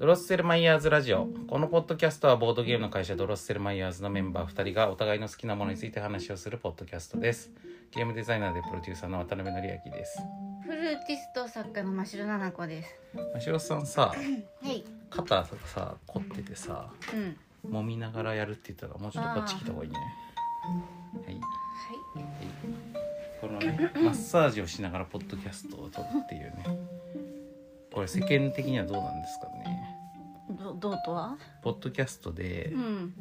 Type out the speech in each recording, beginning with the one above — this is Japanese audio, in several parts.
ドロッセルマイヤーズラジオ。このポッドキャストはボードゲームの会社ドロッセルマイヤーズのメンバー2人がお互いの好きなものについて話をするポッドキャストです。ゲームデザイナーでプロデューサーの渡辺則明です。フルーティスト作家の真城奈々子です。真城さんさ はい。肩さ凝っててさうん。揉みながらやるって言ったらもうちょっとこっち来た方がいいね。はい。はこのねマッサージをしながらポッドキャストを撮るっていうね。これ世間的にはどうなんですか？どどうとは？ポッドキャストでうん。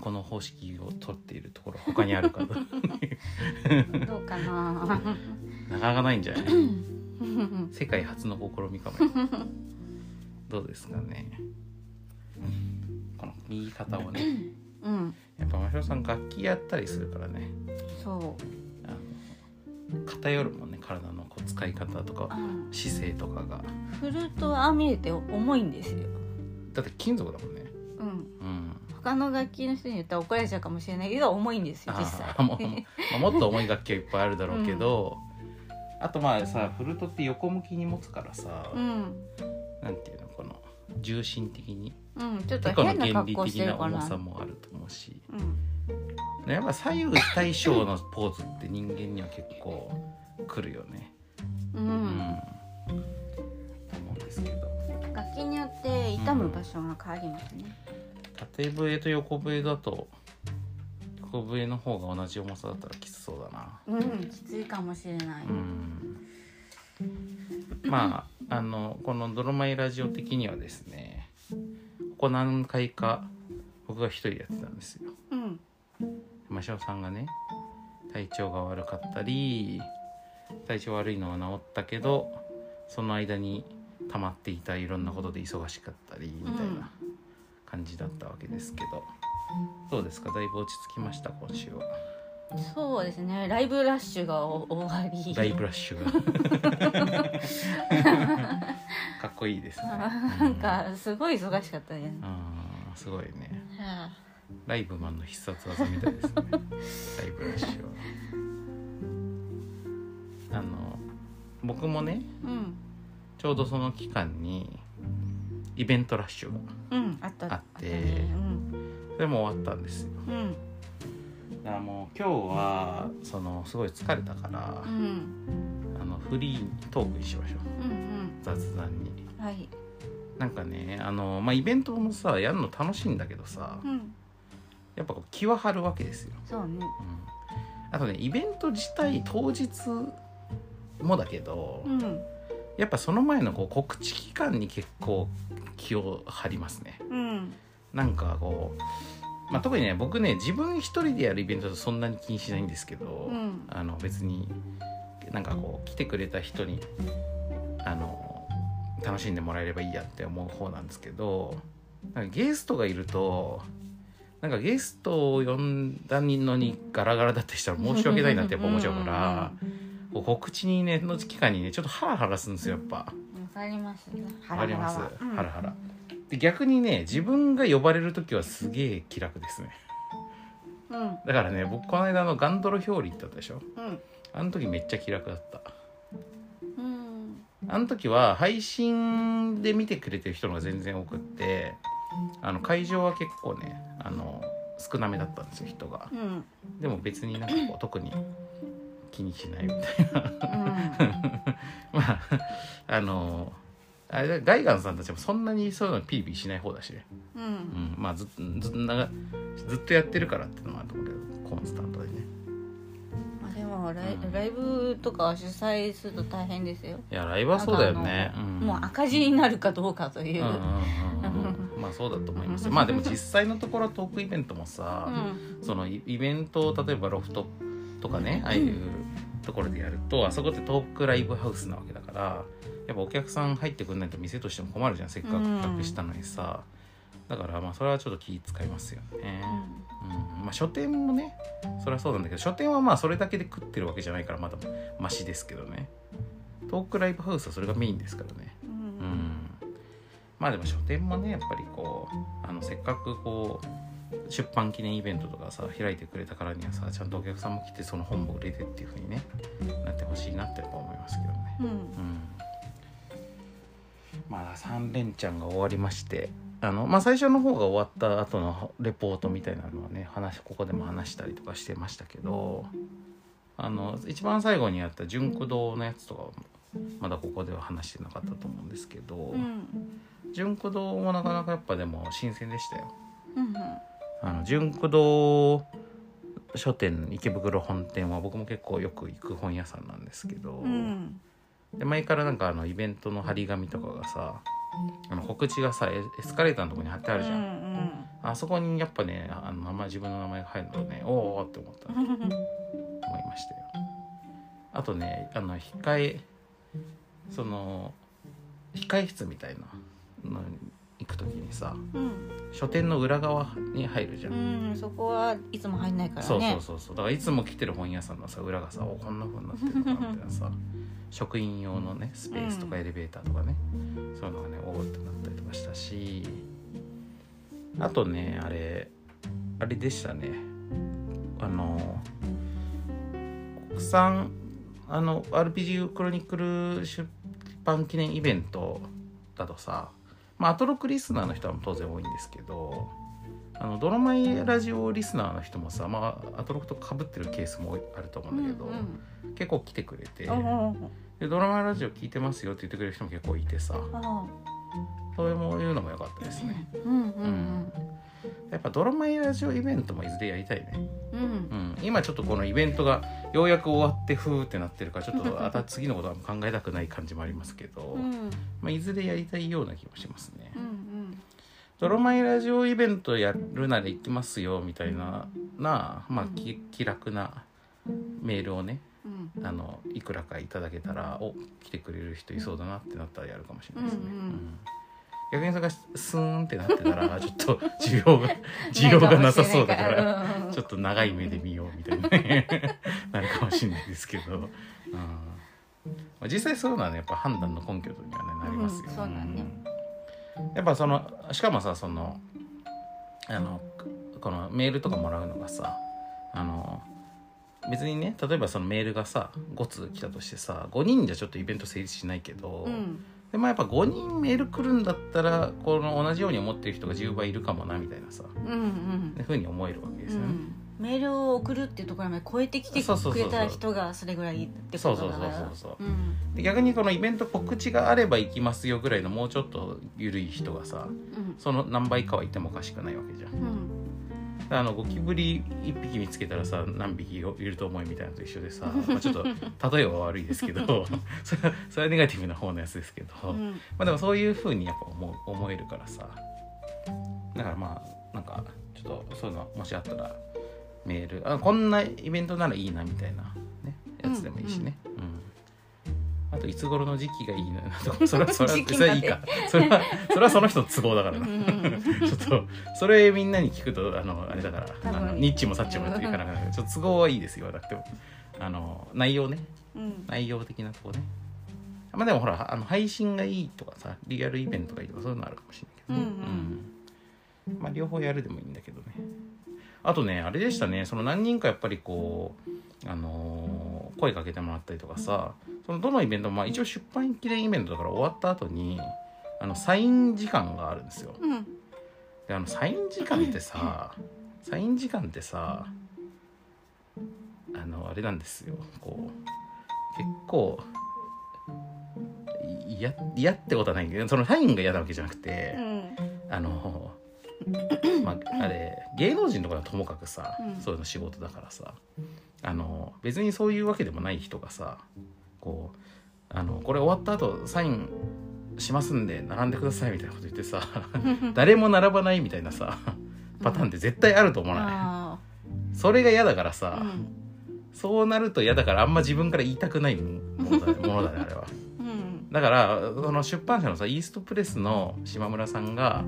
この方式を取っているところ他にあるかどう どうかな？なかなかないんじゃない？世界初の試みかもよどうですかね？この右肩をねうん。やっぱ真城さん楽器やったりするからねそあの偏るもんね体のこう使い方とかう。姿勢とかがフルートはああ見えて重いんですよ。だって金属だもんねうん。うん他の楽器の人に言ったら怒られちゃうかもしれないけど重いんですよ実際もうまあもっと重い楽器はいっぱいあるだろうけど、あとまあさフルートって横向きに持つからさ、うん。なんていうのこの重心的にうん。ちょっと変な格好してるかな。さもあると思うしうん。やっぱ左右対称のポーズって人間には結構くるよねう。うんん、と思うんですけど楽器によって痛む場所が変わりますね。縦笛と横笛だと横笛の方が同じ重さだったらきつそうだなうん。きついかもしれない。うんまああのこの「ドロマイラジオ」的にはですねここ何回か僕が一人でやってたんですようん。真汐さんがね体調が悪かったり体調悪いのは治ったけどその間に溜まっていたいろんなことで忙しかったりみたいな感じだったわけですけど、どうですか？だいぶ落ち着きました？今週は。そうですね。ライブラッシュがお終わり。ライブラッシュが。かっこいいですね。なんかすごい忙しかったです。あーすごいね。はライブマンの必殺技みたいですね。ライブラッシュは。あの僕もねあうんちょうどその期間にイベントラッシュがうんあった。あってね。それも終わったんですよ。うん。うんだからもう今日はそのすごい疲れたからう、ん。あのフリートークにしましょう。うん雑談に。うんはい。なんかねあのまあイベントもさやるの楽しいんだけどさうん。やっぱこう気は張るわけですよ、そうね。うん、あとねイベント自体当日もだけど、うんやっぱその前のこう告知期間に結構気を張りますね。うん。なんかこう、まあ、特にね僕ね自分一人でやるイベントだとそんなに気にしないんですけど、うん。あの別になんかこう来てくれた人にあの楽しんでもらえればいいやって思う方なんですけどなんかゲストがいるとなんかゲストを呼んだのにガラガラだってしたら申し訳ないなってやっぱ思っちゃうからこう告知にねの期間にねちょっとハラハラするんですよやっぱ。わかりますわかります？ハラハラ。で逆にね自分が呼ばれる時はすげえ気楽ですね。うん。だからね僕この間のガンドロ表裏行ったでしょ？うん。あの時めっちゃ気楽だった。うん。あの時は配信で見てくれてる人が全然多くってあの会場は結構ねあの少なめだったんですよ人が。うん。でも別になんかこう特に気にしないみたいな。まああのあれガイガンさんたちもそんなにそういうのピリピリしない方だしね。うん。ううん。ん、まあずず長ずっとやってるからっていうのもあると思うけどコンスタントでね。まあでもライうん。ライブとか主催すると大変ですよ。いやライブはそうだよね。もう赤字になるかどうかという。うんうんうんうん。うんまあそうだと思います。よまあでも実際のところトークイベントもさ、そのイイベントを例えばロフトとかねああいうところでやるとあそこってトークライブハウスなわけだからやっぱお客さん入ってくんないと店としても困るじゃんせっかく企画したのにさ、だからまあそれはちょっと気使いますよね、うん。まあ書店もねそれはそうなんだけど書店はまあそれだけで食ってるわけじゃないからまだマシですけどね。トークライブハウスはそれがメインですからね。うん。うん。まあでも書店もねやっぱりこうあのせっかくこう出版記念イベントとかさ開いてくれたからにはさちゃんとお客さんも来てその本も売れてっていう風にねなってほしいなってやっぱ思いますけどね。うん。うん。まあ3連チャンが終わりましてあのまあ最初の方が終わった後のレポートみたいなのはね話ここでも話したりとかしてましたけどあの一番最後にやった純駆動のやつとかはまだここでは話してなかったと思うんですけど、うん。純駆動もなかなかやっぱでも新鮮でしたよ。うんあの純駆動書店池袋本店は僕も結構よく行く本屋さんなんですけど、うん。で前からなんかあのイベントの張り紙とかがさあの告知がさエエスカレーターのとこに貼ってあるじゃん、うんあそこにやっぱねあの名前自分の名前が入るとねおーおーって思った思いましたよ。あとねあの控えその控え室みたいなのに行く時にさうん。書店の裏側に入るじゃん、うんそこはいつも入んないからね。そうそうそうそう。だからいつも来てる本屋さんのさ裏がさおこんな風になってるのかなみたいなさ 職員用のねスペースとかうん。エレベーターとかね、そういうのがねおおってなったりとかしたしあとねあれあれでしたね。あの国産あの RPG クロニクル出版記念イベントだとさまあアトロクリスナーの人は当然多いんですけどあのドロマイラジオリスナーの人もさ、まあ、アトロクとかぶってるケースもあると思うんだけど、結構来てくれてうんうんでドラマイラジオ聞いてますよって言ってくれる人も結構いてさそういうのも良かったですね。うん。うんやっぱドラマイラジオイベントもいずれやりたいね、うん。うん。うん、今ちょっとこのイベントがようやく終わってふーってなってるからちょっとあた次のことは考えたくない感じもありますけど、うん。まあ、いずれやりたいような気もしますね、うんドラマイラジオイベントやるなら行きますよみたいななまあき気楽なメールをねうん。あのいくらかいただけたらお来てくれる人いそうだなってなったらやるかもしれないですね、うんうん。うん逆にそれがスーンってなってたら ちょっと需要が 需要がなさそうだから ちょっと長い目で見ようみたいなねなるかもしれないですけど、うん。まあ、実際そういうのはねやっぱ判断の根拠には、ね、なりますよ、うんね。やっぱそのしかもさそのあのこのメールとかもらうのがさあの別にね例えばそのメールがさ5通来たとしてさ5人じゃちょっとイベント成立しないけど、うんでもやっぱ5人メール来るんだったらこの同じように思ってる人が10倍いるかもなみたいなさ。うんうん。ふうに思えるわけですよね。うん。メールを送るっていうところまで超えてきてくれた人がそれぐらいってことだから。そうそうそうそうそうう。ん。で逆にこのイベント告知があれば行きますよぐらいのもうちょっと緩い人がさうん。その何倍かはいてもおかしくないわけじゃん。うんあのゴキブリ1匹見つけたらさ何匹いると思いみたいなのと一緒でさ、まあ、ちょっと例えは悪いですけど それはそれはネガティブな方のやつですけど、まうん。あでもそういうふうにやっぱ思う思えるからさ。だからまあなんかちょっとそういうのもしあったらメールあこんなイベントならいいなみたいな、ね、やつでもいいしね、うんあといつ頃の時期がいいなと。かそれはそれはそれはいいか。それはそれはその人の都合だから。な、うんちょっとそれみんなに聞くとあのあれだからあのニッチもサッチもっていうかなかちょっと都合はいいですよ言わなくても。あの内容ね。うん。内容的なとこね。まあでもほらあの配信がいいとかさリアルイベントがいいとかそういうのあるかもしれないけど。ね、うん。まあ両方やるでもいいんだけどね。あとねあれでしたね。その何人かやっぱりこうあのー声かけてもらったりとかさそのどのイベントも、まあ、一応出版記念イベントだから終わった後にあのサイン時間があるんですよ。うん。であのサイン時間ってさサイン時間ってさあのあれなんですよ。こう結構い嫌嫌ってことはないけどそのサインが嫌なわけじゃなくて、あのまああれ芸能人とかはともかくさ、うん。そういうの仕事だからさあの別にそういうわけでもない人がさこうあのこれ終わった後サインしますんで並んでくださいみたいなこと言ってさ 誰も並ばないみたいなさパターンって絶対あると思わない、あそれが嫌だからあさ、うん。そうなると嫌だからあんま自分から言いたくないものだ,、ものだねあれは。うん。だからその出版社のさイーストプレスの島村さんが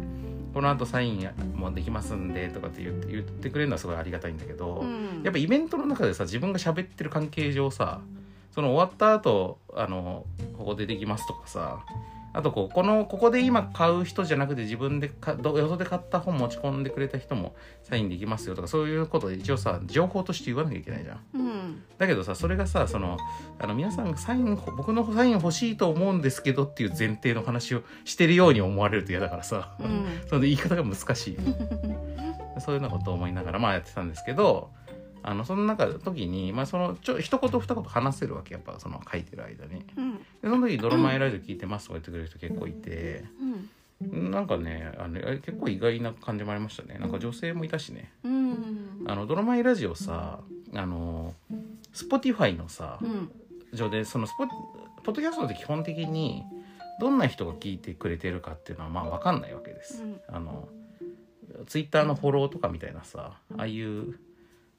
この後サインもできますんでとかって言って言ってくれるのはすごいありがたいんだけど、うん。やっぱイベントの中でさ自分が喋ってる関係上さその終わった後あのここでできますとかさあとこうこのここで今買う人じゃなくて自分でかどよそで買った本持ち込んでくれた人もサインできますよとかそういうことで一応さ情報として言わなきゃいけないじゃん。うん。だけどさそれがさそのあの皆さんがサイン僕のサイン欲しいと思うんですけどっていう前提の話をしてるように思われると嫌だからさ、うん。その言い方が難しい。そういうようなことを思いながらまあやってたんですけどあのその中時に、まあ、そのちょ一言二言話せるわけやっぱその書いてる間に。うん。でその時「ドロマイラジオ聞いてます」とか言ってくれる人結構いて。うん。なんかねあのえ結構意外な感じもありましたね。なんか女性もいたしね。うん。あのドラマイラジオさあの Spotify のさうん。上でそのスポポッドキャストって基本的にどんな人が聞いてくれてるかっていうのはまあ分かんないわけです。うん。あのツイッターのフォローとかみたいなさああいう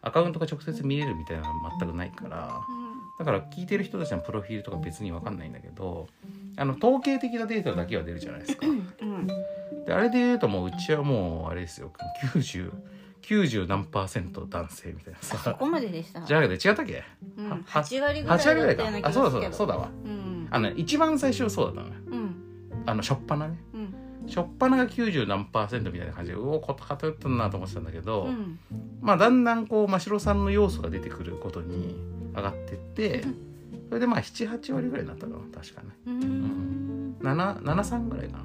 アカウントが直接見れるみたいなのは全くないからだから聞いてる人たちのプロフィールとか別に分かんないんだけどあの統計的なデータだけは出るじゃないですか。うん。であれで言うともううちはもうあれですよ。90 90何パーセント男性みたいなさ。そこまででした？じゃなくて違ったっけ、うん。は8割ぐらい8割ぐらいだったような気がかあそうだそうだそうだわ。うん。あのね一番最初はそうだったのようん。あのしょっぱなね。うんしょっぱなが90何パーセントみたいな感じでうおこと偏ったなと思ってたんだけど、うん。まあだんだんこう真城さんの要素が出てくることに上がってってそれでまあ78割ぐらいになったかな確かね。うん。7 73ぐらいかな。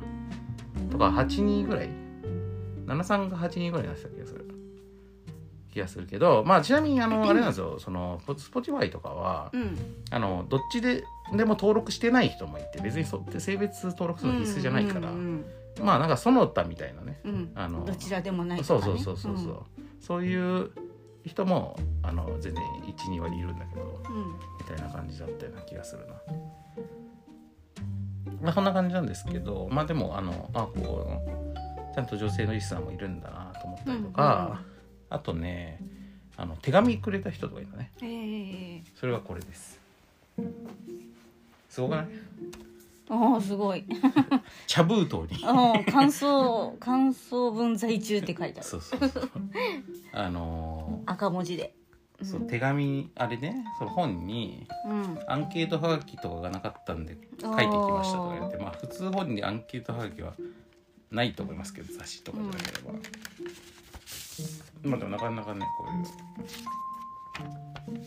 とか82ぐらい。73が82ぐらいになってた気がする。気がするけどまあちなみにあのあれなんですよ。その Spotify とかはうん。あのどっちででも登録してない人もいて別にそうって性別登録するの必須じゃないから、うんまあなんかその他みたいなね。うん。あのどちらでもないそうそうそうそうそう、そういう人もあの全然12割いるんだけどうん。みたいな感じだったような気がするな。まあそんな感じなんですけどまあでもあのあこうちゃんと女性のリスナーもいるんだなと思ったりとか、あとねあの手紙くれた人とかいたね。うんええそれがこれです。すごくない？おおすごい。茶封筒に。おお感想感想文在中って書いてある。そうそうそう。あの赤文字で。ーそう手紙あれねその本にうん。アンケートはがきとかがなかったんで書いてきましたとか言ってまあ普通本にアンケートはがきはないと思いますけど雑誌とかじゃなければ、まあでもなかなかねこういう。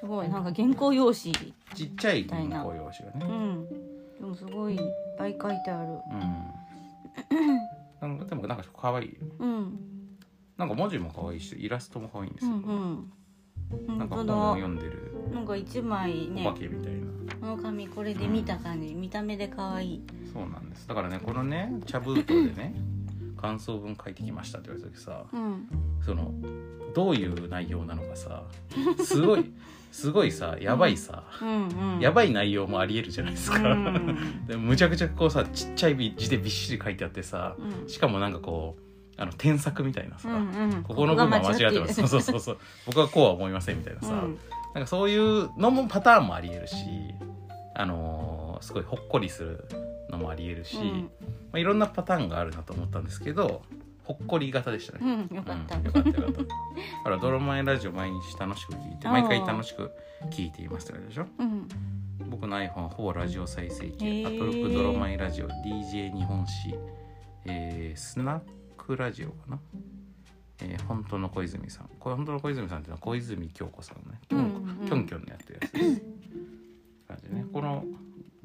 すごいなんか原稿用紙ちっちゃい原稿用紙がうねんでもすごいいっぱい書いてある。うん。でもなんか可愛い。うん。なんか文字も可愛いしイラストも可愛いんですうよ、んうん。なんか本を読んでる。なんか一枚おね化けみたいな、この紙これで見た感じ。見た目で可愛い。そうなんです。だからねこのね茶封筒でね 感想文書いてきましたって言われた時さうん。そのどういう内容なのかさすごいすごいさやばいさ、うんうん。やばい内容もありえるじゃないですか、うん。でむちゃくちゃこうさちっちゃい字でびっしり書いてあってさうん。しかもなんかこうあの添削みたいなさ、うんうん。ここの部分は間違ってますそうそううそうそう。僕はこうは思いませんみたいなさ、ん。なんかそういうのもパターンもありえるしあのーすごいほっこりするのもありえるし、うん。まあ、いろんなパターンがあるなと思ったんですけどほっこり型でしたうね。んよかった。うんよかったよかった。だからドロマイラジオ毎日楽しく聞いて毎回楽しく聞いていますってことでしょ？うん。僕の iPhone はほぼラジオ再生機アトロックドロマイラジオ DJ 日本史、えースナックラジオかな、えー本当の小泉さん。これ本当の小泉さんっていうのは小泉京子さんのね。キョン,、うん。うん。キョンキョンのやってるやつです。感じでねこの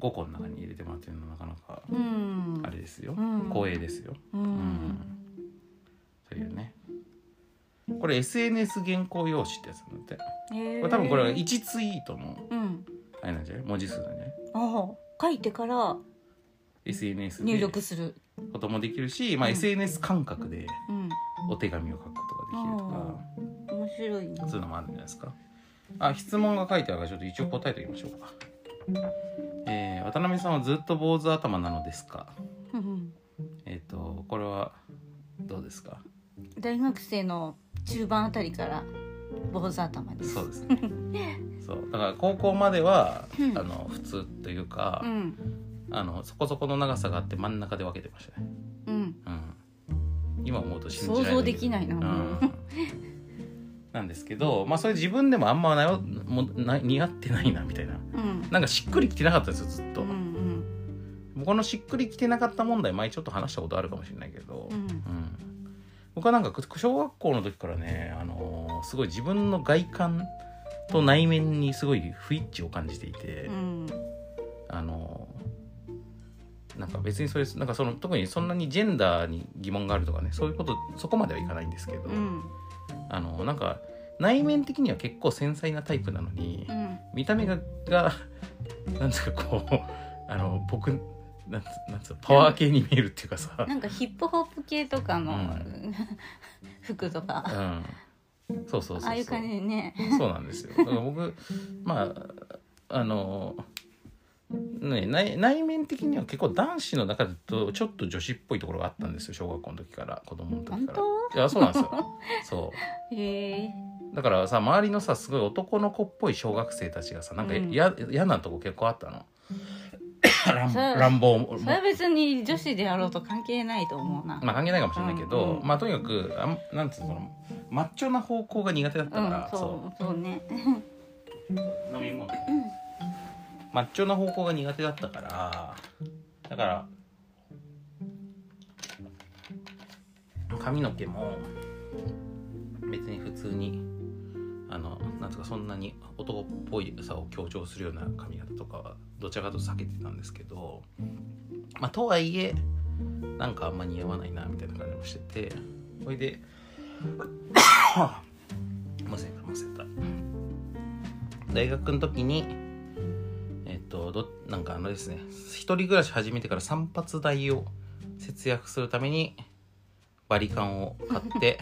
5個の中に入れてもらってるのはなかなかうん。あれですよ、うん。光栄ですよ。ううんんというね。これ SNS 原稿用紙ってやつなんだって。へー。これ多分これ1ツイートのう。ん。あれなんじゃない？文字数なんじゃない？ああ書いてから SNS で入力する。こともできるし、まあ、うん。SNS 感覚でうん。お手紙を書くことができるとか、面白いね。そういうのもあるんじゃないですか。あ、質問が書いてあるからちょっと一応答えておきましょうか。えー渡辺さんはずっと坊主頭なのですか？うん。えっ、と、これはどうですか？大学生の中盤あたりから坊主頭です。そうですね。そう。だから高校までは、うん。あの普通というか、うん。あのそこそこの長さがあって真ん中で分けてましたね。うん。うん、今思うと信じられない。想像できないな、うん。なんですけど、まあそれ自分でもあんまなよもな似合ってないなみたいな。うん。なんかしっくりきてなかったんですよずっと、うんうん。このしっくりきてなかった問題前ちょっと話したことあるかもしれないけど、うんうん僕はなんか小学校の時からね、あのーすごい自分の外観と内面にすごい不一致を感じていて、うん。あのーなんか別にそれなんかその特にそんなにジェンダーに疑問があるとかねそういうことそこまではいかないんですけど、うん。あのなんか内面的には結構繊細なタイプなのに、うん。見た目ががなんですかこうあの僕なんつなんつうのパワー系に見えるっていうかさ、なんかヒップホップ系とかの、うん。服とか。うん、そうそうそうそう。ああいう感じでね。そうなんですよ。だから僕まああのね内内面的には結構男子の中だとちょっと女子っぽいところがあったんですよ小学校の時から子供の時から。本いやそうなんですよ。そ へえ。うだからさ周りのさすごい男の子っぽい小学生たちがさなんかうん。や嫌、なとこ結構あったの 乱それ乱暴もそれは別に女子であろうと関係ないと思うな、まあ関係ないかもしれないけど、うんうん。まあとにかくあんなんつうのそのマッチョな方向が苦手だったうんから、そう。そうね。飲み物。マッチョな方向が苦手だったから だから髪の毛も別に普通になんつうかそんなに男っぽいさを強調するような髪型とかはどちらかと避けてたんですけどまあとはいえなんかあんま似合わないなみたいな感じもしててほいでむ せたむせた大学の時にえっとどなんかあのですね一人暮らし始めてから散髪代を節約するためにバリカンを買って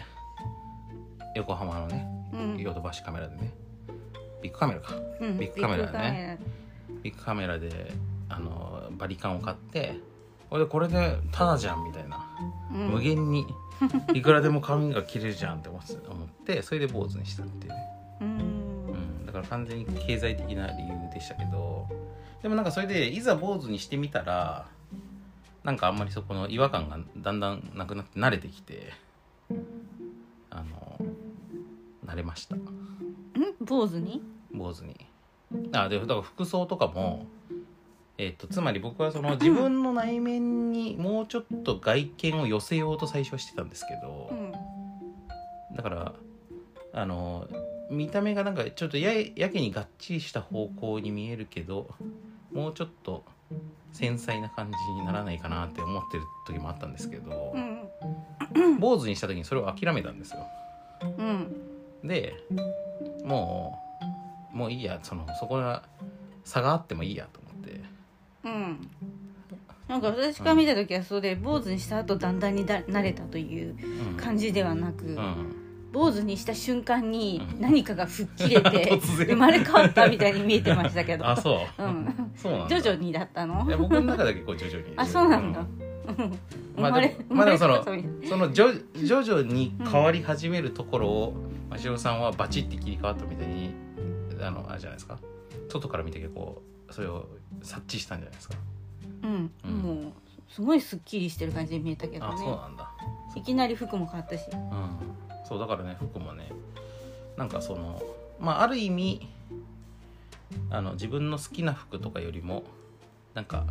横浜のねうんヨドバシカメラでね。ビッグカメラか。うん。ビッグカメラね。ビッグカメラ。であのバリカンを買ってこれでこれでタダじゃんみたいな、うん。無限に。いくらでも髪が切れるじゃんって思ってそれで坊主にしたっていう。ねうん。うん、だから完全に経済的な理由でしたけど。でもなんかそれでいざ坊主にしてみたらなんかあんまりそこの違和感がだんだんなくなって慣れてきて慣れました。ん？坊主に？坊主に。あでだから服装とかもえっとつまり僕はその自分の内面にもうちょっと外見を寄せようと最初はしてたんですけど、うん。だからあの見た目がなんかちょっとややけにがっちりした方向に見えるけどもうちょっと繊細な感じにならないかなって思ってる時もあったんですけどう、ん。坊主にした時にそれを諦めたんですよ。うんでもうもういいやそのそこが差があってもいいやと思って。うん。なんか私から見た時はそれ坊主にした後だんだんにだ慣れたといううん。感じではなく、うん。坊主にした瞬間にうん。何かが吹っ切れて 生まれ変わったみたいに見えてましたけど。あそう、うん。そうなんだ。徐々にだったの？いや僕の中では結構徐々に。あそうなんだ、ううんまあでもまあでもそのその徐徐々に変わり始めるところを真汐さんはバチッて切り替わったみたいにあのあれじゃないですか。外から見て結構それを察知したんじゃないですか。うん、うん。もうすごいすっきりしてる感じに見えたけどあそうねなんだ。いきなり服も変わったし。うん。そうだからね服もねなんかそのまあある意味あの自分の好きな服とかよりもなんか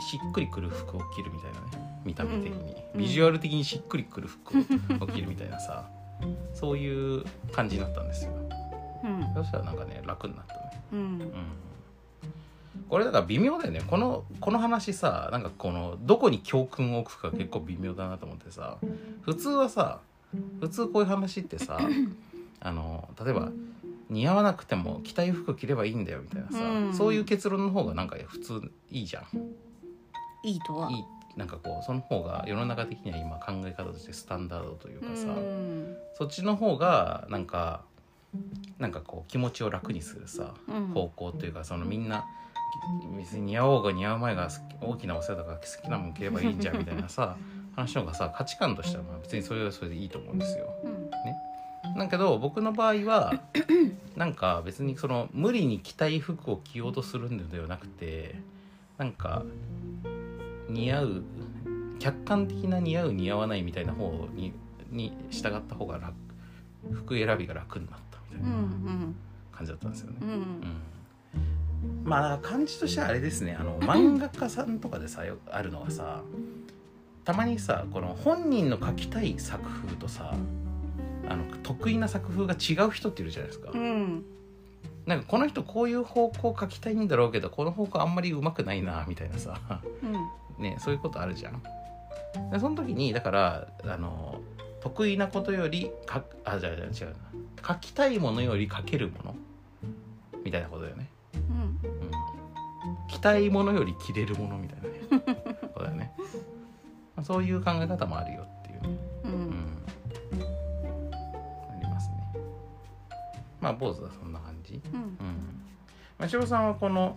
しっくりくる服を着るみたいなね見た目的に、うんビジュアル的にしっくりくる服を 着るみたいなさそういう感じになったんですよ。うん。そしたらなんかね楽になったね。うん。うん。これだから微妙だよね。このこの話さなんかこのどこに教訓を置くか結構微妙だなと思ってさ普通はさ普通こういう話ってさ あの例えば似合わなくても着たい服着ればいいんだよみたいなさ、うん。そういう結論の方がなんか普通いいじゃんいいとは？いいなんかこうその方が世の中的には今考え方としてスタンダードというかさ、うん。そっちの方がなんかなんかこう気持ちを楽にするさ、うん。方向というかそのみんな別に似合おうが似合う前が大きなお世話とか好きなもん着ればいいんじゃんみたいなさ 話の方がさ価値観としてはまあ別にそれはそれでいいと思うんですよ。うん。だけど僕の場合は なんか別にその無理に着たい服を着ようとするのではなくてなんか似合う客観的な似合う似合わないみたいな方にに従った方が楽服選びが楽になったみたいなん感じだったんですよね。うんうん。まあ感じとしてはあれですね。あの漫画家さんとかでさよあるのがさたまにさこの本人の描きたい作風とさあの得意な作風が違う人っているじゃないですか、うん。なんかこの人こういう方向描きたいんだろうけどこの方向あんまりうまくないなみたいなさ。うんねそういうことあるじゃん。でその時にだからあの得意なことよりかあじゃあじゃあ違うな。書きたいものより書けるもの？みたいなことだよね、うん。うん、着たいものより着れるものみたいなね。そうだよね、まあ、そういう考え方もあるよっていうね。ううん。んありますね。まあ坊主はそんな感じ。うん。うん。まあさんはこの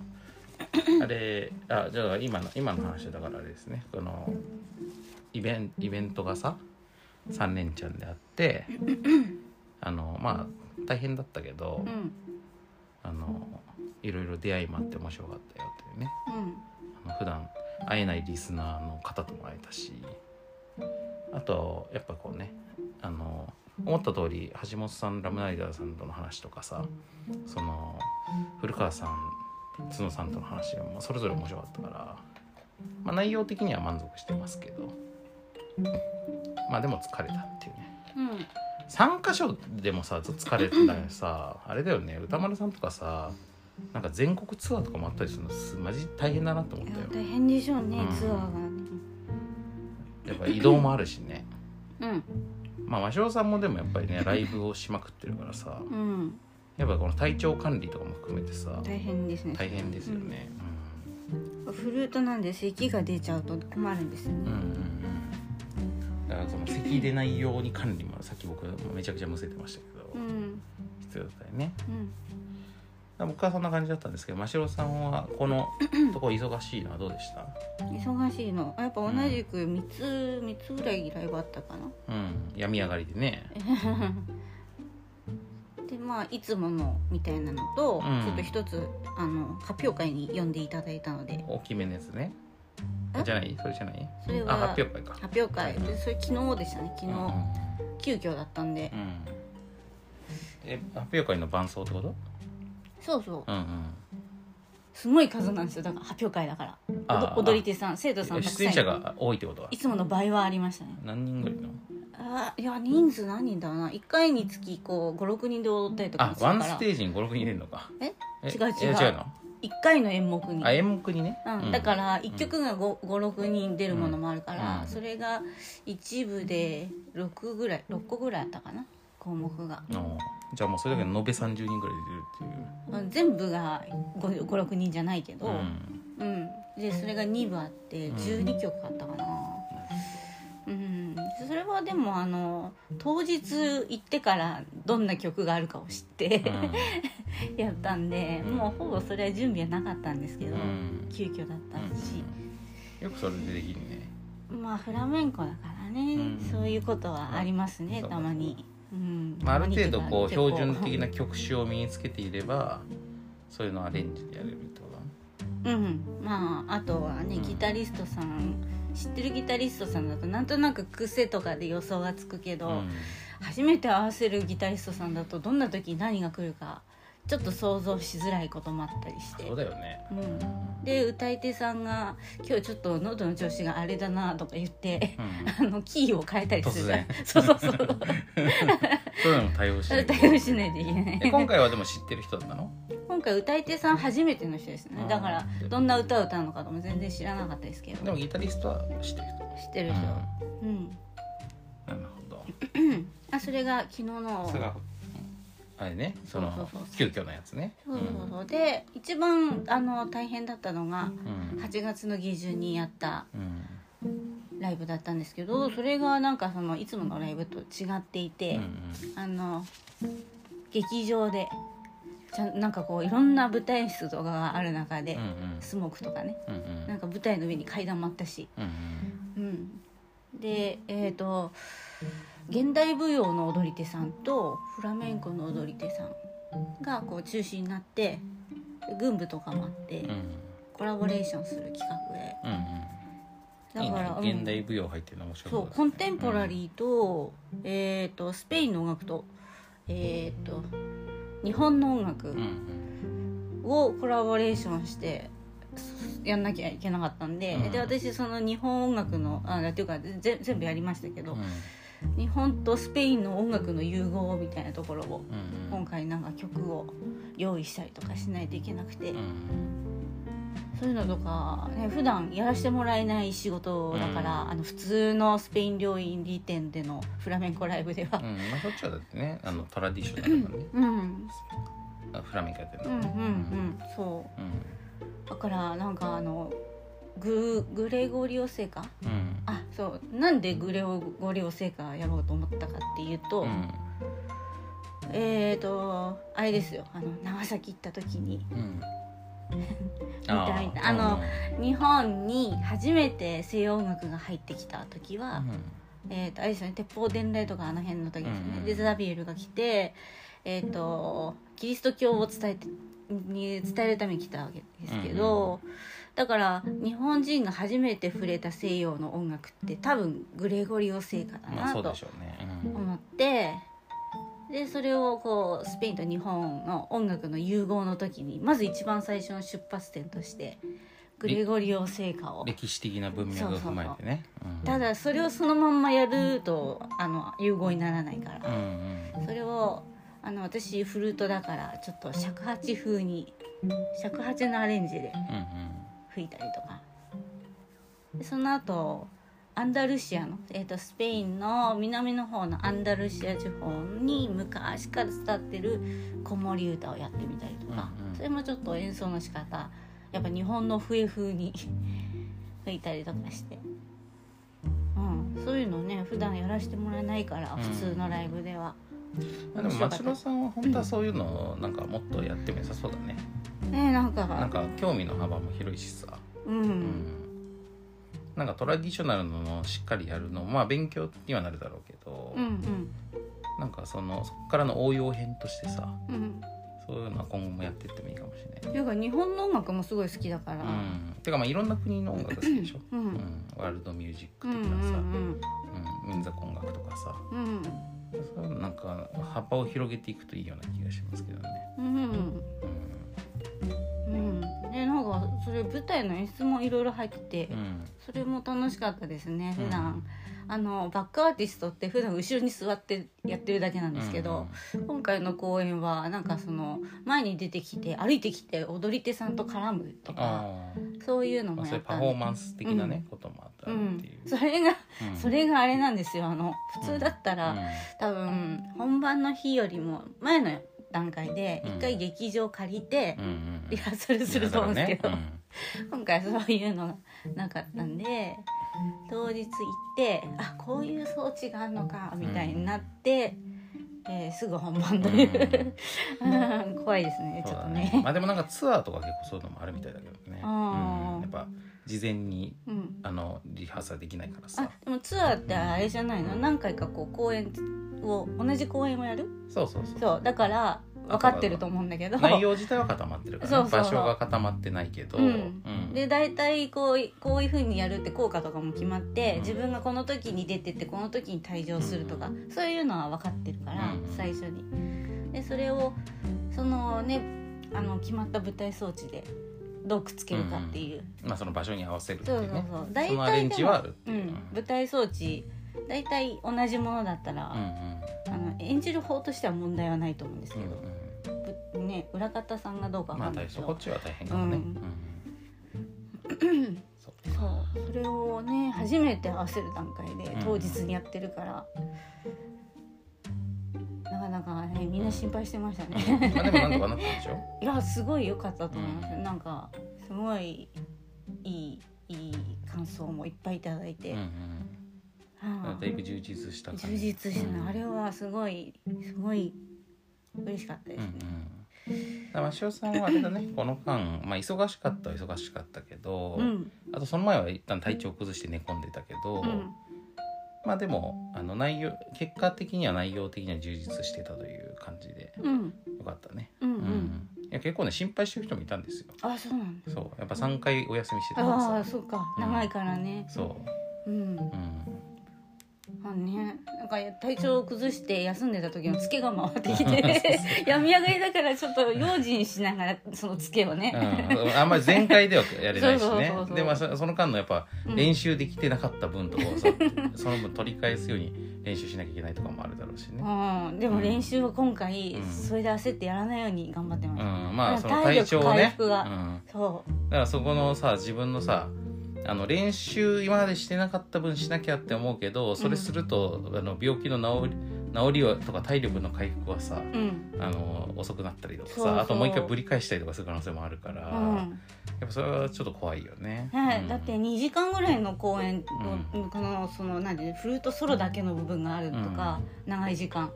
あれあじゃあ今の今の話だからあれですね。このイベンイベントがさ3連チャンであってあのまあ大変だったけど、うん。あのいろいろ出会いもあって面白かったよっていうね。うん。あの普段会えないリスナーの方とも会えたしあとやっぱこうねあの思った通り橋本さんラムナイダーさんとの話とかさその古川さん角さんとの話もそれぞれ面白かったから、まあ、内容的には満足してますけどまあでも疲れたっていうね。うん。3箇所でもさ疲れたらさ あれだよね。歌丸さんとかさなんか全国ツアーとかもあったりするのすマジ大変だなと思ったよ。大変でしょうね、うん。ツアーが。ねやっぱ移動もあるしね。うん。まあ和尚さんもでもやっぱりねライブをしまくってるからさ。うんやっぱこの体調管理とかも含めてさ大変ですね。大変ですよね。フルートなんで咳が出ちゃうと困るんですよね。うんうんうん。うんだからその咳出ないように管理もさっき僕めちゃくちゃむせてましたけど、うん。必要だったよね。うん。僕はそんな感じだったんですけど真城さんはこの とこ忙しいのはどうでした？忙しいの。やっぱ同じく3つ三つぐらいライブあったかな。うん。病み上がりでね でまあいつものみたいなのと、うん。ちょっと一つあの発表会に呼んでいただいたので。大きめのやつね。え？じゃない？それじゃない？それはあ発表会か。発表会。でそれ昨日でしたね。昨日、急遽だったんで、うん。え発表会の伴奏ってこと？そうそう。うんうん。すごい数なんですよ。だから発表会だから。あおど踊り手さん生徒さんたくさ出演者が多いってことは？いつもの倍はありましたね。何人ぐらいの？あいや人数何人だろうな。1回につきこう56人で踊ったりとかあワンステージに56人いるのか。え？え？違う違う。え違うの？1回の演目に。あ演目にね、うん、だから1曲が56人出るものもあるから、うん。それが一部で6ぐらい6個ぐらいあったかな。項目が、うんじゃあもうそれだけで延べ30人ぐらい出るっていう。うん。全部が56人じゃないけど、ううん。んでそれが2部あってうん。12曲あったかな、はでもあの当日行ってからどんな曲があるかを知って、やったんで、うんもうほぼそれは準備はなかったんですけど、うん。急遽だったし、よくそれでできるね。まあフラメンコだからね、うん。そういうことはありますね、たまに、うん。まあ、ある程度こう標準的な結曲種を身につけていればそういうのをアレンジでやれるってことうん。まああとはねうんギタリストさん知ってるギタリストさんだとなんとなく癖とかで予想がつくけど、うん。初めて合わせるギタリストさんだとどんな時に何が来るかちょっと想像しづらいこともあったりして。そうだよね。うん、で歌い手さんが「今日ちょっと喉の調子があれだな」とか言ってうん。あのキーを変えたりする突然。そうそうそう。そういうのも対応しないと。対応しないといけない。え今回はでも知ってる人だったの？今回歌い手さん初めての人ですね。だからどんな歌を歌うのかとも全然知らなかったですけど。でもギタリストは知ってる人。知ってる人。うん、なるほど。あそれが昨日のそれがあれねその急遽のやつね。そうそうそう。で一番あの大変だったのがうん。8月の下旬にやったうん。ライブだったんですけどそれがなんかそのいつものライブと違っていて、うんあの劇場でちゃんなんかこういろんな舞台室とかがある中で、うんうん。スモークとかね。うんうん。なんか舞台の上に階段もあったし、うんうん、でえっ、と現代舞踊の踊り手さんとフラメンコの踊り手さんがこう中心になって軍部とかもあって、うん。コラボレーションする企画で。だから、ね。うん。現代舞踊入ってるの面白そう。コンテンポラリーと,、えー、とスペインの音楽と,、えー、と日本の音楽をコラボレーションしてやんなきゃいけなかったんで,、うん。で私その日本音楽のあっていうかぜ全部やりましたけど、日本とスペインの音楽の融合みたいなところをうん。今回なんか曲を用意したりとかしないといけなくて、うん。そういうのとか、ね、普段やらせてもらえない仕事だから、うん。あの普通のスペイン料理店でのフラメンコライブでは。う、ん。まあそっちはだってね あのトラディショナルなね。うん、あフラメンコやってるうんうんうのん。そう。うん。だからなんかあのググレゴリオ聖歌うん。あそう。なんでグレゴリオ聖歌やろうと思ったかっていうと、うん。えーとあれですよ。あの長崎行った時に。うん。みたい。なあの日本に初めて西洋音楽が入ってきた時は、えー、とあれですよね。鉄砲伝来とかあの辺の時ですね、うん。でザビエルが来て、えー、とキリスト教を伝えてに伝えるために来たわけですけど、だから日本人が初めて触れた西洋の音楽って多分グレゴリオ聖歌だなと思って。でそれをこうスペインと日本の音楽の融合の時にまず一番最初の出発点としてグレゴリオ聖歌を。歴史的な文脈を踏まえてね。うん。ただそれをそのまんまやるとあの融合にならないかうら、ん。それをあの私フルートだからちょっと尺八風に尺八のアレンジでうんうん吹いたりとか。でその後アンダルシアの、えー、とスペインの南の方のアンダルシア地方に昔から伝ってる子守歌をやってみたりとか、うんうん。それもちょっと演奏の仕方やっぱ日本の笛風に 吹いたりとかして、うん、そういうのね普段やらせてもらえないから、うん。普通のライブでは。まあでも松代さんは本当はそういうのをなんかもっとやっても良さそうだね。ねなんか。なんか興味の幅も広いしさ。うん、うん。なんかトラディショナルのをしっかりやるのまあ勉強にはなるだろうけど、うんうん。なんかそのそこからの応用編としてさうん。そういうのは今後もやっていってもいいかもしれない。ていうか日本の音楽もすごい好きだから。うん、てかまあいろんな国の音楽好きでしょ、ううん。ん。ワールドミュージックうんう的なさ、うんん。民族音楽とかさ。うんなんか幅を広げていくといいような気がしますけどね。うん。うん。うん。でなんかそれ舞台の演出もいろいろ入ってて、うん。それも楽しかったですねうん。普段、あのバックアーティストって普段後ろに座ってやってるだけなんですけど、今回の公演はなんかその前に出てきて歩いてきて踊り手さんと絡むとかあそういうのもやったんで。フォーマンス的なね、こともあったうってんいう。それがうん。それがあれなんですよ。あの普通だったら、うん。多分本番の日よりも前の段階でうん。一回劇場借りてうんうんリハーサルすると思うんですけど、ね。今回そういうのがなかったんで当日行ってあこういう装置があるのかみたいになって、えーすぐ本番という、うん。怖いですねうんそうだちょっとね。ね。まあでもなんかツアーとか結構そういうのもあるみたいだけどね。うん。やっぱ事前にうん、あのリハーサルできないからあさ。でもツアーってあれじゃないの？何回かこう公演を同じ公演をやる？そうそうそう。そうだから分かってると思うんだけど。内容自体は固まってるから、ね、場所が固まってないけど、うん。うん。で大体こういこういうふうにやるって効果とかも決まって、うん。自分がこの時に出てってこの時に退場するとか、そういうのは分かってるから、うん。最初に。でそれをそのねあの決まった舞台装置でどうくっつけるかっていう、まあその場所に合わせるってそいううね。そうそう大そのアレン体でもジはあるってう。ん、舞台装置大体同じものだったら、うんうん。あの演じる方としては問題はないと思うんですけうんど、ぶね、裏方さんがどうかわかんないけど、大そこっちは大変かもね、うん。うん。そう。それをね初めて合わせる段階でうん。当日にやってるから、なかなかねみんな心配してましたね、まあでもなんとかなったでしょ？いやすごい良かったと思います、うんなんかすごいいいいい感想もいっぱいいただいて、うんはあうん。だいぶ充実した充実してうん。ね、あれはすごいすごい嬉しかったですうんうね、んだからさんはあれだねこの間、まあ、忙しかったは忙しかったけど、うん。あとその前は一旦体調崩して寝込んでたけど、うん。まあでもあの内容結果的には内容的には充実してたという感じでうん。よかったね。うんううん。んいや結構ね心配してる人もいたんですよ。あそうなんだ。そう。やっぱ3回お休みしてたんああですよ。そうか。うん長いからね。そう。ん。う、うん、ああねなんか体調を崩して休んでた時のツケが回ってきて 病み上がりだからちょっと用心しながらそのツケをね、うん、あんまり全開ではやれないしね。でまあそその間のやっぱうん。練習できてなかった分とかをさ、その分取り返すように練習しなきゃいけないとかもあるだろうしね、うん、でも練習は今回、うん。それで焦ってやらないように頑張ってまうす、ん、まあその体調をね、回復が。うん、そだからそこのさ自分のさあの練習今までしてなかった分しなきゃって思うけどそれすると、あの病気の治り治りはとか体力の回復はさううん。あの遅くなったりとかさあともう一回ぶり返したりとかする可能性もあるから、やうん。っぱそれはちょっと怖いよね。はいうん。だって2時間ぐらいの公演うの、このそのなんていうのフルートソロだけの部分があるとか、長い時間。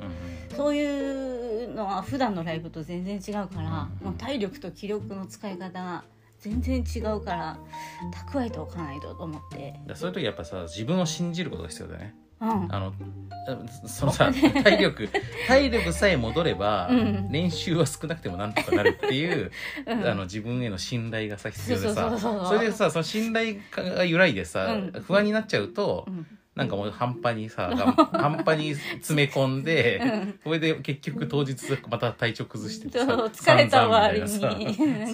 うん。そういうのは普段のライブと全然違うから、うん。もう体力と気力の使い方が全然違うから蓄えておかないとと思って、だそういう時やっぱさ自分を信じることが必要だよね。うん、あのそのさ体力 体力さえ戻れば、うん。練習は少なくてもなんとかなるっていう、うん。あの自分への信頼がさ必要でさ。それでさその信頼が揺らいでさ、うん。不安になっちゃうと、うんなんかもう半端にさが半端に詰め込んで、うん。それで結局当日また体調崩しててさ疲れた割に。そう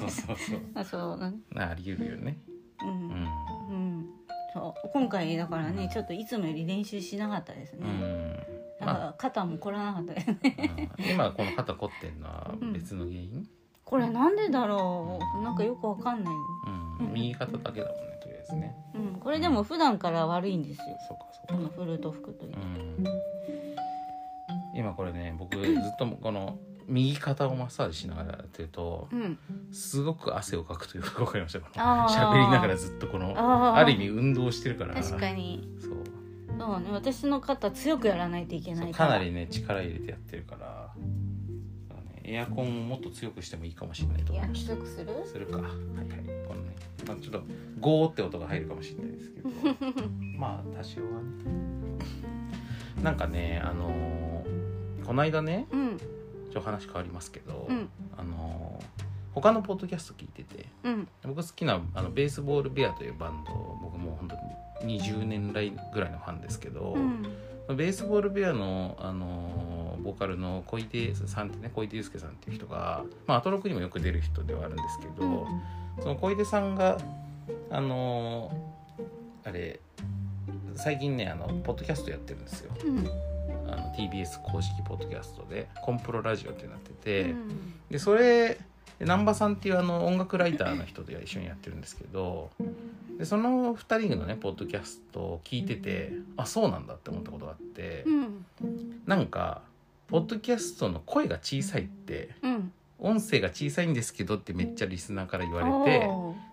そうそう。あそううんなあり得るよね。ううん。んうん。そう。今回だからねちょっといつもより練習しなかったですね、うん。だから肩も凝らなかったですね。うん今この肩凝ってんのは別の原因、これなんでだろう。なんかよくわかんない、うん。右肩だけだもんねとりあえずね。うん、これでも普段から悪いんですよ。そうかそうか。フルート服といううん。今これね僕ずっとこの右肩をマッサージしながらやってるとうんすごく汗をかくというか分かりました？喋りながらずっとこのある意味運動してるから。確かに。そう。そうね私の肩強くやらないといけないかなりね力入れてやってるからエアコンをもっと強くしてもいいかもしれないと思います。きつくする？するか。はいはい。このね、まあ、ちょっとゴーって音が入るかもしれないですけど。まあ多少はね。なんかねあのーこの間ねうん。ちょっと話変わりますけど、うん。あのー他のポッドキャスト聞いててうん。僕好きなあのベースボールベアというバンド僕もう本当に20年来ぐらいのファンですけど、うん。ベースボールベアの、あのーボーカルの小出さんってね小出祐介さんっていう人が、まあ、アトロクにもよく出る人ではあるんですけど、その小出さんがあのーあれ最近ねあのポッドキャストやってるんですよ。うん。あの TBS 公式ポッドキャストで「コンプロラジオ」ってなってて、うんでそれ難波さんっていうあの音楽ライターの人で一緒にやってるんですけどでその2人のねポッドキャストを聞いててあそうなんだって思ったことがあってうん。なんかポッドキャストの声が小さいってうん。音声が小さいんですけどってめっちゃリスナーから言われて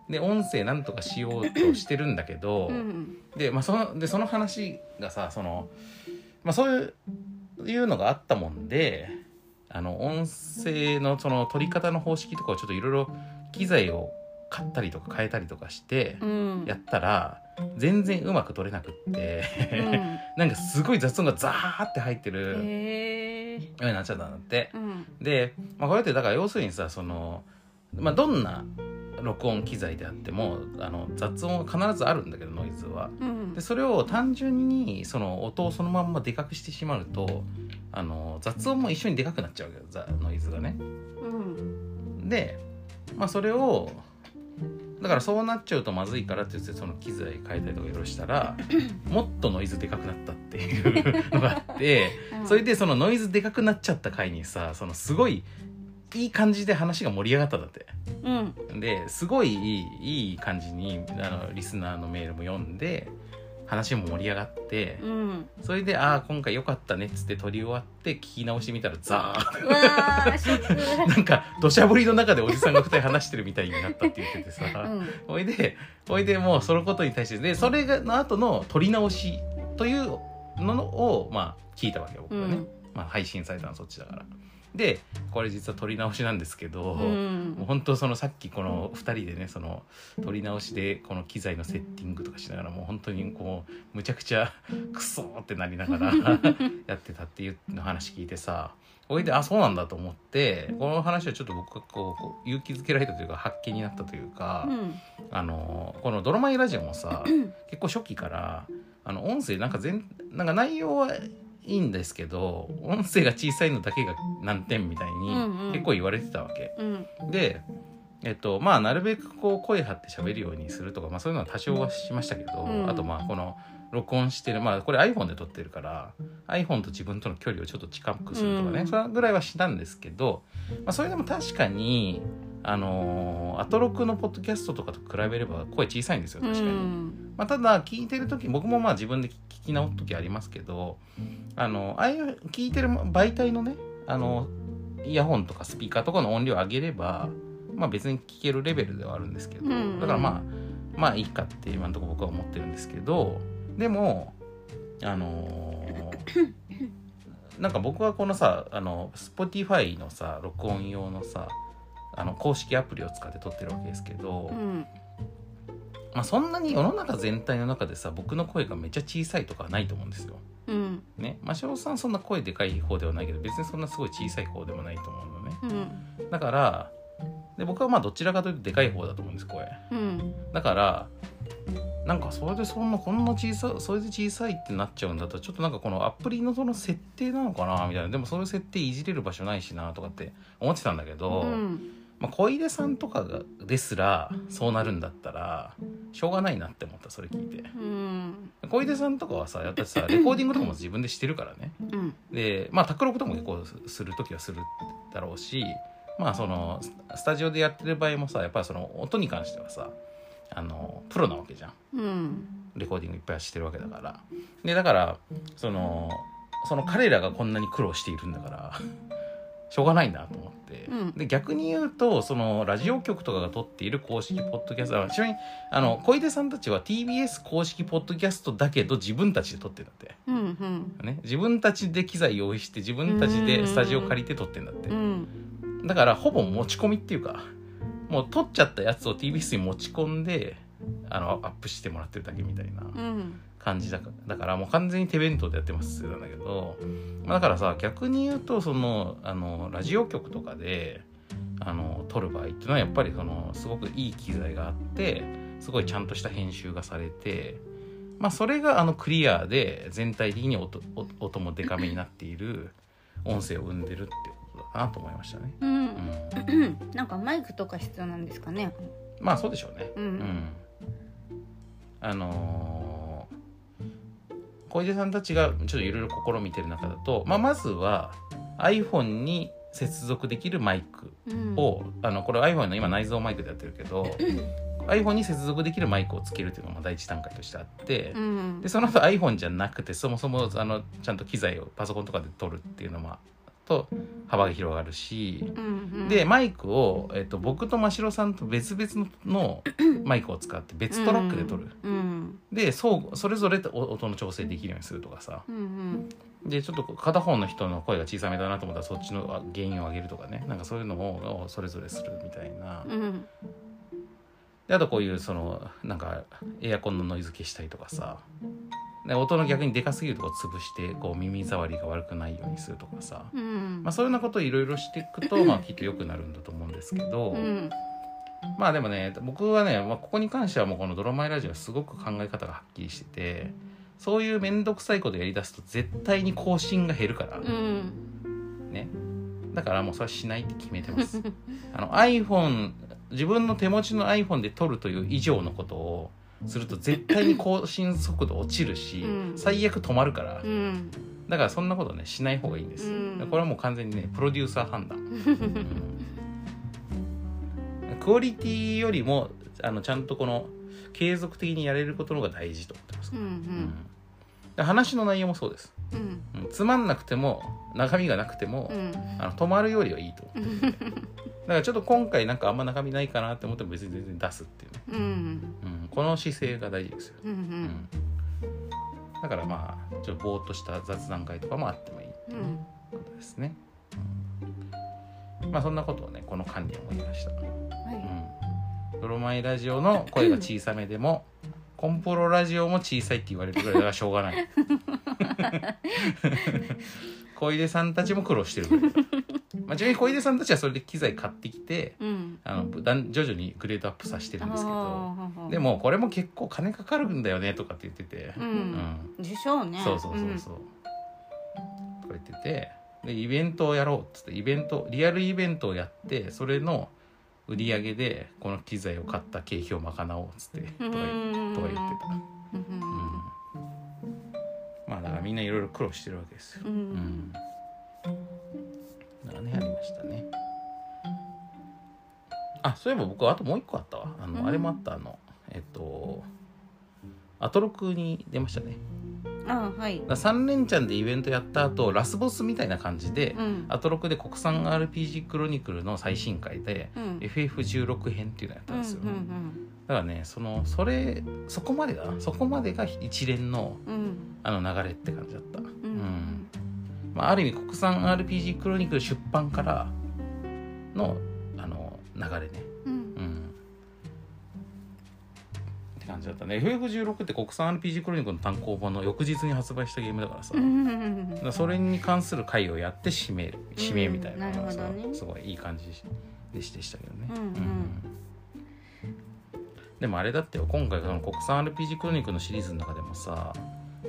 で音声なんとかしようとしてるんだけど、うんで,、まあ、そのでその話がさその、まあ、そういういうのがあったもんであの音声のその取り方の方式とかをちょっといろいろ機材を買ったりとか変えたりとかしてうん。やったら全然うまく取れなくって、うん。なんかすごい雑音がザーって入ってるへえようになっちゃったんだって。うんで、まあ、これってだから要するにさその、まあ、どんな録音機材であってもあの雑音は必ずあるんだけどノイズは。うんでそれを単純にその音をそのまんまでかくしてしまうとあの雑音も一緒にでかくなっちゃうわけどザノイズがね。うんで、まあ、それをだからそうなっちゃうとまずいからって言ってその機材変えたりとかいろいろしたら もっとノイズでかくなったっていうのがあって うんそれでそのノイズでかくなっちゃった回にさそのすごいいい感じで話が盛り上がったんだって。うんですごいいいいい感じにあのリスナーのメールも読んで話も盛り上がってうん。それで「ああ今回良かったね」っつって撮り終わって聞き直してみたらザー なんか土砂降りの中でおじさんが2人話してるみたいになったって言っててさ、うん。おいでおいでもうそのことに対してでそれがの後の撮り直しというのをまあ聞いたわけよ僕はね、うん。まあ、配信されたのはそっちだからでこれ実は撮り直しなんですけど、うん。もう本当そのさっきこの2人でねその撮り直しでこの機材のセッティングとかしながらもう本当にこうむちゃくちゃ クソーってなりながら やってたっていうの話聞いてさおいであそうなんだと思ってこの話はちょっと僕がこうこう勇気づけられたというか発見になったというか、うん。あのこの「ドロマイラジオ」もさ 結構初期からああの音声なんか全なんか内容はいいんですけど音声が小さいのだけが難点みたいにうんうん。結構言われてたわけ。うん。でえっとまあなるべくこう声張って喋るようにするとか、まあ、そういうのは多少はしましたけど、うん。あとまあこの録音してるまあこれ iPhone で撮ってるから iPhone と自分との距離をちょっと近くするとかね、うん。それぐらいはしたんですけど、まあ、それでも確かにあのーアトロクのポッドキャストとかと比べれば声小さいんですよ確かに。うんまあ、ただ聞いてる時僕もまあ自分で聞き直す時ありますけどあのああいう聞いてる媒体のねあのイヤホンとかスピーカーとかの音量上げれば、まあ、別に聞けるレベルではあるんですけど、うんうんだからまあまあいいかって今のところ僕は思ってるんですけどでもあのー なんか僕はこのさあの Spotify のさ録音用のさあの公式アプリを使って撮ってるわけですけど、うん。まあ、そんなに世の中全体の中でさ僕の声がめっちゃ小さいとかはないと思うんですよ。うん。ね、マシオさんそんな声でかい方ではないけど別にそんなすごい小さい方でもないと思うのね。うん。だからで僕はまあどちらかというとでかい方だと思うんです声。うん。だからなんかそれでそんなこんな小さそれで小さいってなっちゃうんだったらちょっとなんかこのアプリのその設定なのかなみたいな。でもそういう設定いじれる場所ないしなとかって思ってたんだけど、うんまあ、小出さんとかがですらそうなるんだったらしょうがないなって思ったそれ聞いて。うん。小出さんとかはさやっぱりさレコーディングとかも自分でしてるからね。うん。でまあ卓録とかも結構する時はするだろうしまあそのススタジオでやってる場合もさやっぱりその音に関してはさあのプロなわけじゃん。うん。レコーディングいっぱいしてるわけだから。でだからそのその彼らがこんなに苦労しているんだからしょうがないなと思って、うん。で逆に言うとそのラジオ局とかが撮っている公式ポッドキャストあちなみにあの小出さんたちは TBS 公式ポッドキャストだけど自分たちで撮ってるんだって、うんうん。ね、自分たちで機材用意して自分たちでスタジオ借りて撮ってんだって。うん。だからほぼ持ち込みっていうかもう撮っちゃったやつを TBS に持ち込んであのアップしてもらってるだけみたいな。うん感じだかだからもう完全に手弁当でやってますなんだけど、まあ、だからさ逆に言うとそのあのラジオ局とかであの撮る場合っていうのはやっぱりそのすごくいい機材があってすごいちゃんとした編集がされてまあそれがあのクリアで全体的に音音音もデカめになっている音声を生んでるってことだなと思いましたね。ううん。ん、なんかマイクとか必要なんですかね。まあそうでしょうね。ううんん、あのー小出さんたちがちょっといろいろ試みてる中だと、まあ、まずは iPhone に接続できるマイクうん。を、あのこれ iPhone の今内蔵マイクでやってるけど iPhone に接続できるマイクをつけるっていうのが第一段階としてあって、うん。でその後 iPhone じゃなくてそもそもあのちゃんと機材をパソコンとかで撮るっていうのもと幅が広がるし、うんうん。でマイクを、えっと、僕と真城さんと別々の マイクを使って別トラックで撮る、うんでそうそれぞれお音の調整できるようにするとかさ。うんでちょっと片方の人の声が小さめだなと思ったらそっちの原因を上げるとかね。なんかそういうのをそれぞれするみたいな、うん。であとこういうそのなんかエアコンのノイズ消したりとかさ。で音の逆にでかすぎるとこ潰してこう耳障りが悪くないようにするとかさ、うん。まあ、そういうようなことをいろいろしていくと、まあ、きっと良くなるんだと思うんですけど、うん。まあでもね僕はね、まあ、ここに関してはもうこの「ドロマイラジオ」はすごく考え方がはっきりしててそういう面倒くさいことやりだすと絶対に更新が減るから、うん。ね。だからもうそれはしないって決めてます。あの iPhone 自分の手持ちの iPhone で撮るという以上のことをすると絶対に更新速度落ちるし、うん。最悪止まるから、うん。だからそんなことねしない方がいいんです、うん。これはもう完全にねプロデューサー判断、うん。クオリティよりもあのちゃんとこの継続的にやれることの方が大事と思ってます、うん。うん。で話の内容もそうです、うん。うんつまんなくても中身がなくても、うん。あの止まるよりはいいと思ってて。だからちょっと今回なんかあんま中身ないかなって思っても別に全然出すっていうね、うん。うん、この姿勢が大事ですよ、うんううん。ん、だからまあちょっとぼーっとした雑談会とかもあってもいい。うん。ことですね、うん、まあそんなことをねこの間に思いました、はい。うん、ドロマイラジオの声が小さめでもコンプロラジオも小さいって言われるぐらいだからしょうがない。小出さんたちも苦労してるぐらいだ。まあ、ちなみに小出さんたちはそれで機材買ってきてうん。あのだん徐々にグレードアップさせてるんですけどでもこれも結構金かかるんだよねとかって言ってて、うん。でしょうね。そうそうそうそう、とか言っててでイベントをやろうっつってイベントリアルイベントをやってそれの売り上げでこの機材を買った経費を賄おうっつってとか言ってた、まあだからみんないろいろ苦労してるわけですよ、ううん。ん、だからねありましたね。あそういえば僕あともう一個あったわ。あの、うん。あれもあったあのえっとアトロクに出ましたねあはい。だ3連チャンでイベントやった後ラスボスみたいな感じで、うん。アトロクで国産 RPG クロニクルの最新回で、うん。FF16 編っていうのやったんですよ、うんうんだからねそのそれそこまでだな。そこまでが一連のうん。うんあの流れって感じだった、うん。うん。まあ、ある意味国産 RPG クロニクル出版からのあの流れね感じだったね。FF16 って国産 RPG クロニクルの単行本の翌日に発売したゲームだからさ、らそれに関する回をやって締める。締めみたいなのがさ、ね。すごいいい感じでしでしたけどね、うんうん。でもあれだってよ今回その国産 RPG クロニクルのシリーズの中でもさ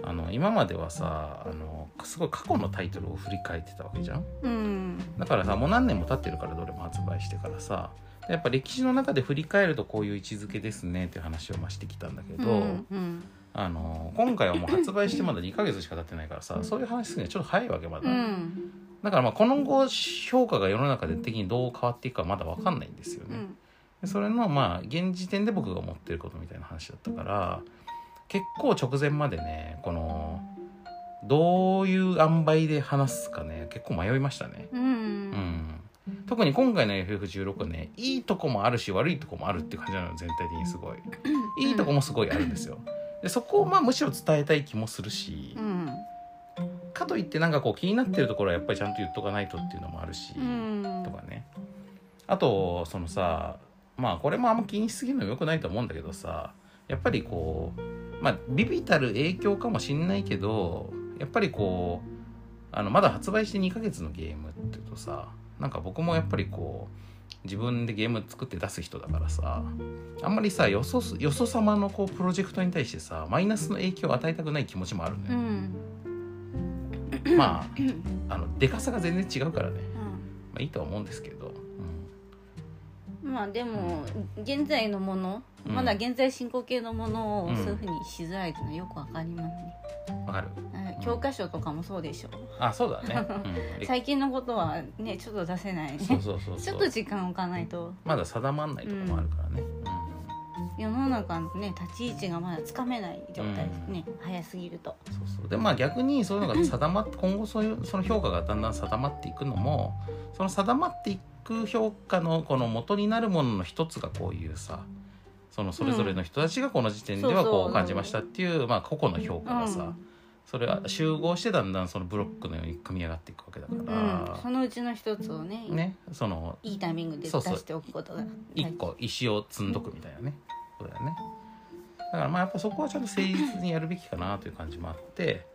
あの今まではさあのすごい過去のタイトルを振り返ってたわけじゃん。うん。だからさもう何年も経ってるからどれも発売してからさやっぱ歴史の中で振り返るとこういう位置づけですねっていう話をまあしてきたんだけど、うんうんあの今回はもう発売してまだ2ヶ月しか経ってないからさそういう話するにはちょっと早いわけまだ、うん。だからまあこの後評価が世の中で的にどう変わっていくかまだ分かんないんですよね、うん。でそれのまあ現時点で僕が思ってることみたいな話だったから結構直前までねこのどういう塩梅で話すかね結構迷いましたね。ううんん特に今回の FF16 はねいいとこもあるし悪いとこもあるって感じなの全体的にすごい。いいとこもすごいあるんですよ。でそこをまあむしろ伝えたい気もするしうん。かといってなんかこう気になってるところはやっぱりちゃんと言っとかないとっていうのもあるし、うん。とかね。あとそのさまあこれもあんま気にしすぎるのもよくないと思うんだけどさやっぱりこうまあビビたる影響かもしんないけどやっぱりこうあのまだ発売して2ヶ月のゲームっていうとさなんか僕もやっぱりこう自分でゲーム作って出す人だからさあんまりさよそすよそ様のこうプロジェクトに対してさマイナスの影響を与えたくない気持ちもあるのよ、うん。まああのでかさが全然違うからね。まあいいとは思うんですけど、うんまあでも現在のものうん。まだ現在進行形のものをうん。そういうふうにしづらいというのはよくわかりますね。うん、わかる。うん。教科書とかもそうでしょ。あそうだね、うん、最近のことはねちょっと出せない。ねそうそうそう。ちょっと時間置かないと。まだ定まんないとこもあるからね、世の中のね立ち位置がまだつかめない状態ですね、早すぎると。うんそうそう。でまあ逆にそういうのが定まって今後そういうその評価がだんだん定まっていくのもその定まっていく評価のこの元になるものの一つがこういうさそのそれぞれの人たちがこの時点ではこう感じましたっていう、まあ、個々の評価がさ、うん。それが集合してだんだんそのブロックのように組み上がっていくわけだかうん。ら、そのうちの一つをねねそのいいタイミングで出そうそうしておくことが一個石を積んどくみたいなねそうだよね。だからまあやっぱそこはちゃんと誠実にやるべきかなという感じもあって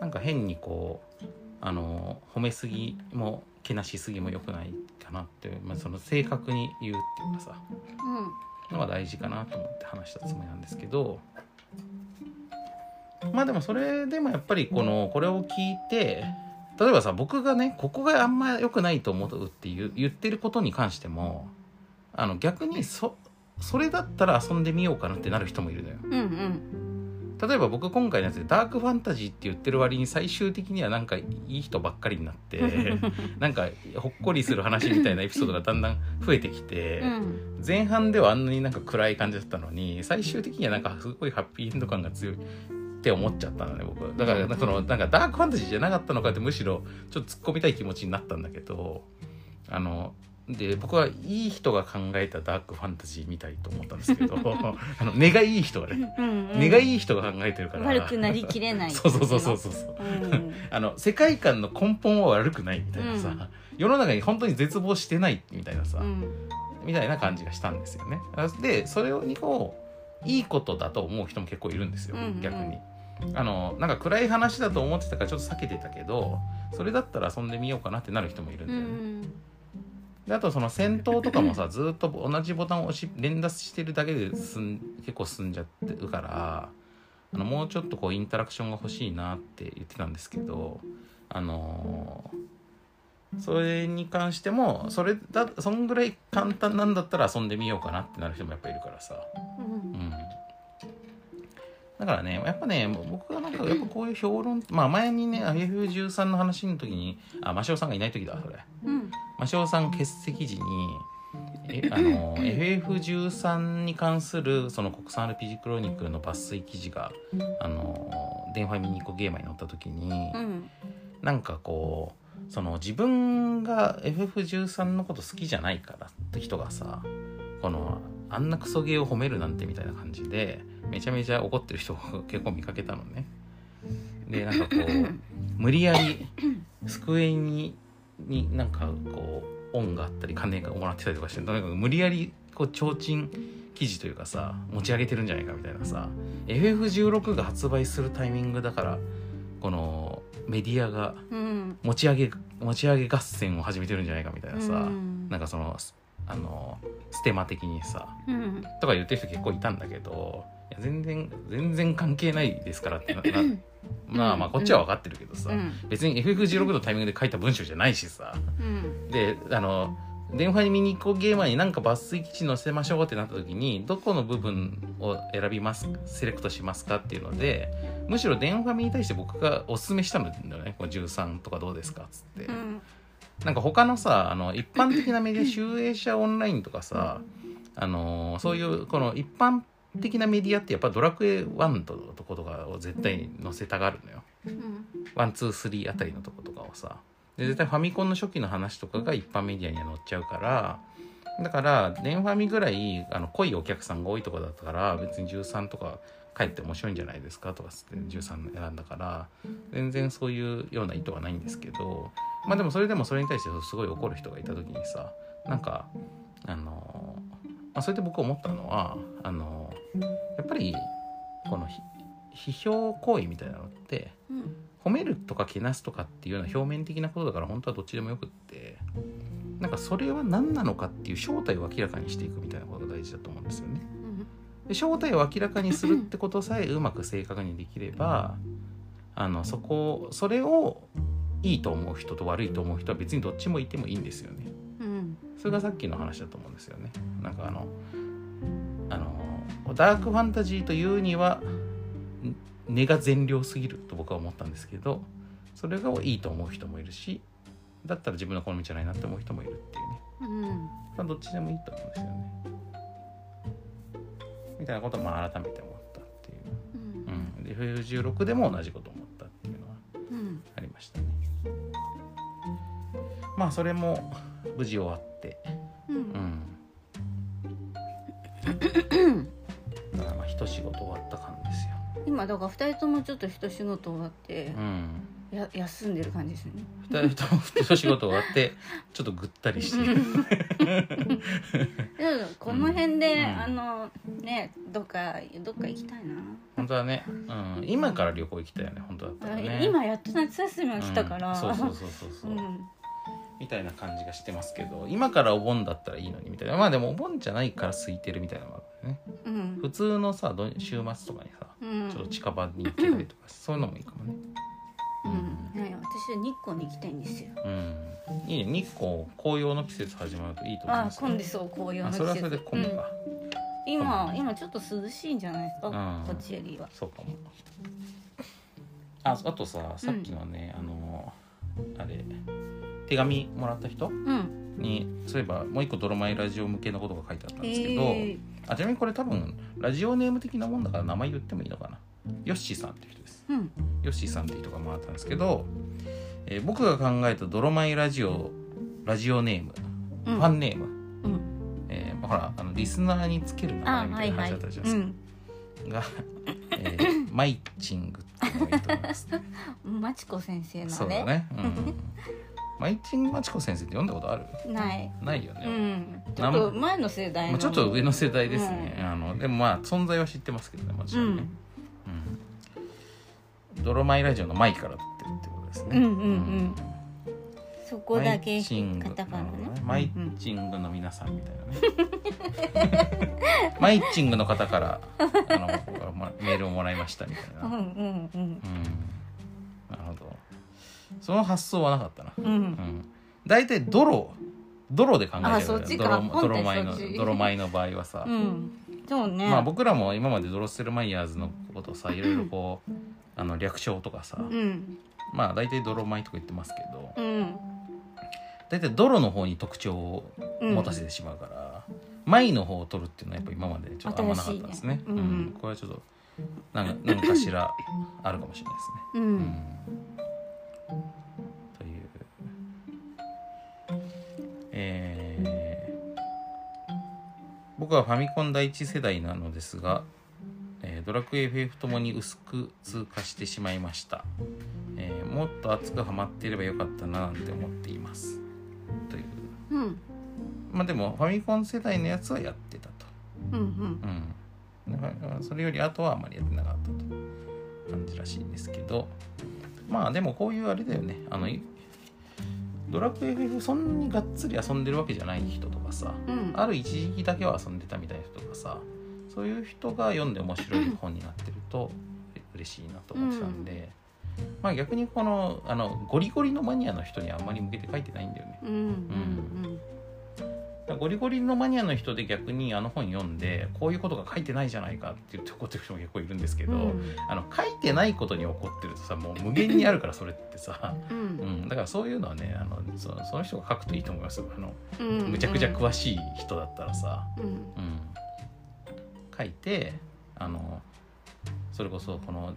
なんか変にこうあの褒めすぎもけなしすぎも良くないかなって、まあ、その正確に言うっていうかさうんのが大事かなと思って話したつもりなんですけどまあでもそれでもやっぱりこのこれを聞いて例えばさ僕がねここがあんま良くないと思うっていう言ってることに関してもあの逆にそそれだったら遊んでみようかなってなる人もいるのよ。うんうん。例えば僕今回のやつでダークファンタジーって言ってる割に最終的にはなんかいい人ばっかりになって なんかほっこりする話みたいなエピソードがだんだん増えてきて、うん。前半ではあんなになんか暗い感じだったのに最終的にはなんかすごいハッピーエンド感が強いって思っちゃったのね僕。だからそのなんかダークファンタジーじゃなかったのかってむしろちょっと突っ込みたい気持ちになったんだけどあので僕はいい人が考えたダークファンタジーみたいと思ったんですけど あの根がいい人がねうんうん。根がいい人が考えてるから。悪くなりきれないそうそうそうそうそうそう。うん。あの世界観の根本は悪くないみたいなさ、うん。世の中に本当に絶望してないみたいなさ、うん。みたいな感じがしたんですよね。でそれにこういいことだと思う人も結構いるんですよ、うんうん。逆に。あのなんか暗い話だと思ってたからちょっと避けてたけどそれだったら遊んでみようかなってなる人もいるんうだよね。んであとその戦闘とかもさ ずっと同じボタンを押し連打してるだけで進ん結構進んじゃってるからあのもうちょっとこうインタラクションが欲しいなって言ってたんですけどあのーそれに関してもそれだそんぐらい簡単なんだったら遊んでみようかなってなる人もやっぱいるからさ。うんうんだからねやっぱね僕がなんかやっぱこういう評論まあ前にね FF13 の話の時にあマシオさんがいない時だそれ。うん。マシオさん欠席時にえあの FF13 に関するその国産 RPG クロニクルの抜粋記事があの電話ミニコゲーマーに載った時に、うん。なんかこうその自分が FF13 のこと好きじゃないからって人がさこのあんなクソゲーを褒めるなんてみたいな感じでめちゃめちゃ怒ってる人を結構見かけたのね。でなんかこう無理やり机にになんかこう恩があったり金がもらってたりとかしてとにかく無理やりこう提灯記事というかさ持ち上げてるんじゃないかみたいなさ FF16 が発売するタイミングだからこのメディアがうん。持ち上げ持ち上げ合戦を始めてるんじゃないかみたいなさ、うん。なんかそのあのステマ的にさうん。とか言ってる人結構いたんだけどいや全然全然関係ないですからってななまあまあこっちは分かってるけどさ、うん。別に FF16 のタイミングで書いた文章じゃないしさうん。であの電話に見に行こうゲーマーになんか抜粋記事載せましょうってなった時にどこの部分を選びますセレクトしますかっていうのでむしろ電ファミに対して僕がおすすめしたんだよねこう13とかどうですかっつって、うん。なんか他のさあの一般的なメディア集英社オンラインとかさあのそういうこの一般的なメディアってやっぱドラクエ1ととことかを絶対載せたがるのよ。うん。ワンツースリーあたりのとことかをさ。で絶対ファミコンの初期の話とかが一般メディアには載っちゃうから。だから電ファミぐらいあの濃いお客さんが多いとこだったから別に13とかかえって面白いんじゃないですかとかつって13選んだから全然そういうような意図はないんですけどまあでもそれでもそれに対してすごい怒る人がいた時にさなんかあの、まあ、それで僕思ったのはあのやっぱりこのひ批評行為みたいなのってうん褒めるとかけなすとかっていうような表面的なことだから本当はどっちでもよくってなんかそれは何なのかっていう正体を明らかにしていくみたいなことが大事だと思うんですよね。で正体を明らかにするってことさえうまく正確にできればあのそこそれをいいと思う人と悪いと思う人は別にどっちもいてもいいんですよね。うんそれがさっきの話だと思うんですよね。なんかあのあのダークファンタジーというにはん根が善良すぎると僕は思ったんですけどそれがいいと思う人もいるしだったら自分の好みじゃないなって思う人もいるっていうね、うんまあ、どっちでもいいと思うんですよね。みたいなことをまあ改めて思ったっていう。うんうん、で F16 でも同じこと思ったっていうのはうんありましたね。まあそれも無事終わって。うんうん。だからまあ一仕事終わった感ですよ。今だから二人ともちょっと一仕事終わってうん。や休んでる感じですよね二人とも一仕事終わってちょっとぐったりしてる。でもこの辺で、うんあのねどっかどっか行きたいな、本当はね、うん、今から旅行行きたいよね本当だったらね。今やっと夏休みが来たから、うんそうそうそうそうそう。うんみたいな感じがしてますけど今からお盆だったらいいのにみたいな。まあでもお盆じゃないから空いてるみたいなのもあるね。うん。普通のさど週末とかにさうん。ちょっと近場に行けたりとか、そういうのもいいかもね。うん。ね私は日光に行きたいんですよ。うん。いいね。日光紅葉の季節始まるといいと思いあます混んでそう紅葉の季節。あそれはそれで混むか、うん。今今ちょっと涼しいんじゃないですか、うん。こっちよりは。そうかも。ああとささっきのね、あのあれ手紙もらった人？うん。にそういえばもう一個ドロマイラジオ向けのことが書いてあったんですけど、えあちなみにこれ多分ラジオネーム的なもんだから名前言ってもいいのかな？ヨッシーさんっていう人です。うん。ヨッシーさんっていう人が回ったんですけど、えー僕が考えたドロマイラジオラジオネーム、うん。ファンネーム、うん。えーまあほらあのリスナーにつける名あ前みたいな話だったじゃないですか、うん。が、えーマイチングっていうのがいいと思います。マチコ先生のね。そうだね、うん、マイチングマチコ先生って読んだことある？ない。ないよね、うん。ちょっと前の世代の、まあ、ちょっと上の世代ですね、あのでもまあ存在は知ってますけどねもちろんね、うん。泥米ラジオの「米」から取ってるってことですね。うんうんうんそこだけマイチングカタカナねマイチングの皆さんみたいなね。マイチングの方からあのまメールをもらいましたみたいな、うんうんうん。うん。なるほどその発想はなかったな、うん。うん、大体泥泥で考えてる泥泥米の泥米の場合はさ、うん。そうね。まあ僕らも今までドロッセルマイヤーズのことをさいろいろこうあの略称とかさ、うん。まあ大体泥米とか言ってますけど。うん。大体泥の方に特徴をうん持たせてしまうから、米の方を取るっていうのはやっぱ今までちょっとあんまなかったですね。ねうん。これはちょっとなんか何かしらあるかもしれないですね。ううんんという。えー僕はファミコン第一世代なのですが、えードラクエ FF ともに薄く通過してしまいました、えーもっと熱くハマっていればよかったななんて思っています。という。うん。まあでもファミコン世代のやつはやってたと。うんうん。うん。それより後はあまりやってなかったと。感じらしいんですけどまあでもこういうあれだよね。あのいドラクエ FF そんなにがっつり遊んでるわけじゃない人とかさうん。ある一時期だけは遊んでたみたいな人とかさそういう人が読んで面白い 本になってると嬉しいなと思ってたんで、まあ逆にこのあのゴリゴリのマニアの人にあんまり向けて書いてないんだよね。うん。うんゴリゴリのマニアの人で逆にあの本読んでこういうことが書いてないじゃないかって言って怒ってる人も結構いるんですけど、うん。あの書いてないことに怒ってるとさもう無限にあるからそれってさ、ううん。ん、だからそういうのはねあのそその人が書くといいと思います。よあのうん。むちゃくちゃ詳しい人だったらさ、うん。うん、書いてあのそれこそこの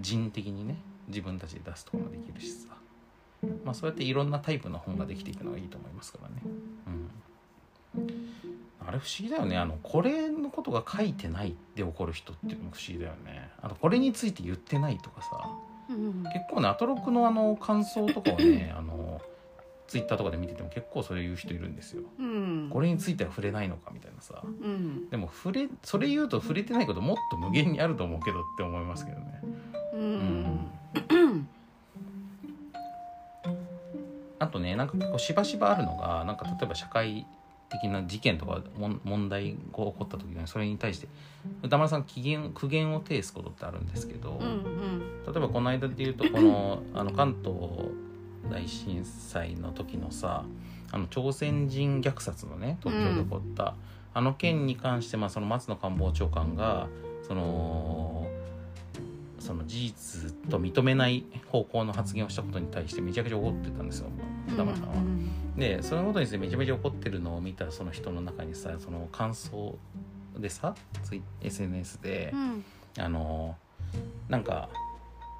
人的にね自分たちで出すとかもできるしさ、まあ、そうやっていろんなタイプの本ができていくのがいいと思いますからね。うん、あれ不思議だよねあのこれのことが書いてないって怒る人っていうのも不思議だよね。あのこれについて言ってないとかさうん結構ねアトロクのあの感想とかをね あのツイッターとかで見てても結構そういう人いるんですよ。うんこれについては触れないのかみたいなさ。うんでも触れそれ言うと触れてないこともっと無限にあると思うけどって思いますけどね。うんあとねなんか結構しばしばあるのがなんか例えば社会的な事件とか問題が起こった時にそれに対して歌丸さん苦言苦言を呈すことってあるんですけど、うん例えばこの間で言うとこのあの関東大震災の時のさあの朝鮮人虐殺のね東京で起こった、あの件に関して、まあ、その松野官房長官がそのその事実と認めない方向の発言をしたことに対してめちゃくちゃ怒ってたんですようん歌丸さんは。でそのことについてめちゃめちゃ怒ってるのを見たその人の中にさその感想でさ SNS で。うんあのなんか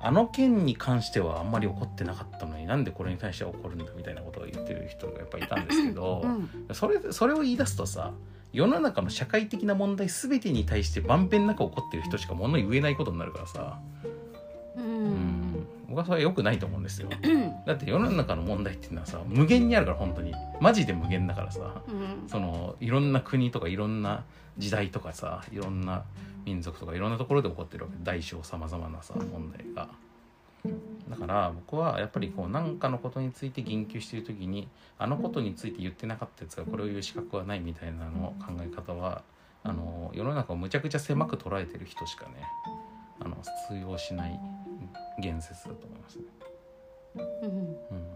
あの件に関してはあんまり怒ってなかったのになんでこれに対しては怒るんだみたいなことを言ってる人がやっぱいたんですけど、うんそれそれを言い出すとさ世の中の社会的な問題全てに対してまんべんなく怒ってる人しか物言えないことになるからさ、ううん。ん僕はそれは良くないと思うんですよ。う んだって世の中の問題っていうのはさ無限にあるから本当に。マジで無限だからさ。うん。そのいろんな国とかいろんな時代とかさいろんな民族とかいろんなところで起こってるわけ。大小さまざまなさ問題が。だから僕はやっぱりこう何かのことについて言及している時にあのことについて言ってなかったやつがこれを言う資格はないみたいなの考え方はあの世の中をむちゃくちゃ狭く捉えてる人しかねあの通用しない言説だと思いますね。うん。うん、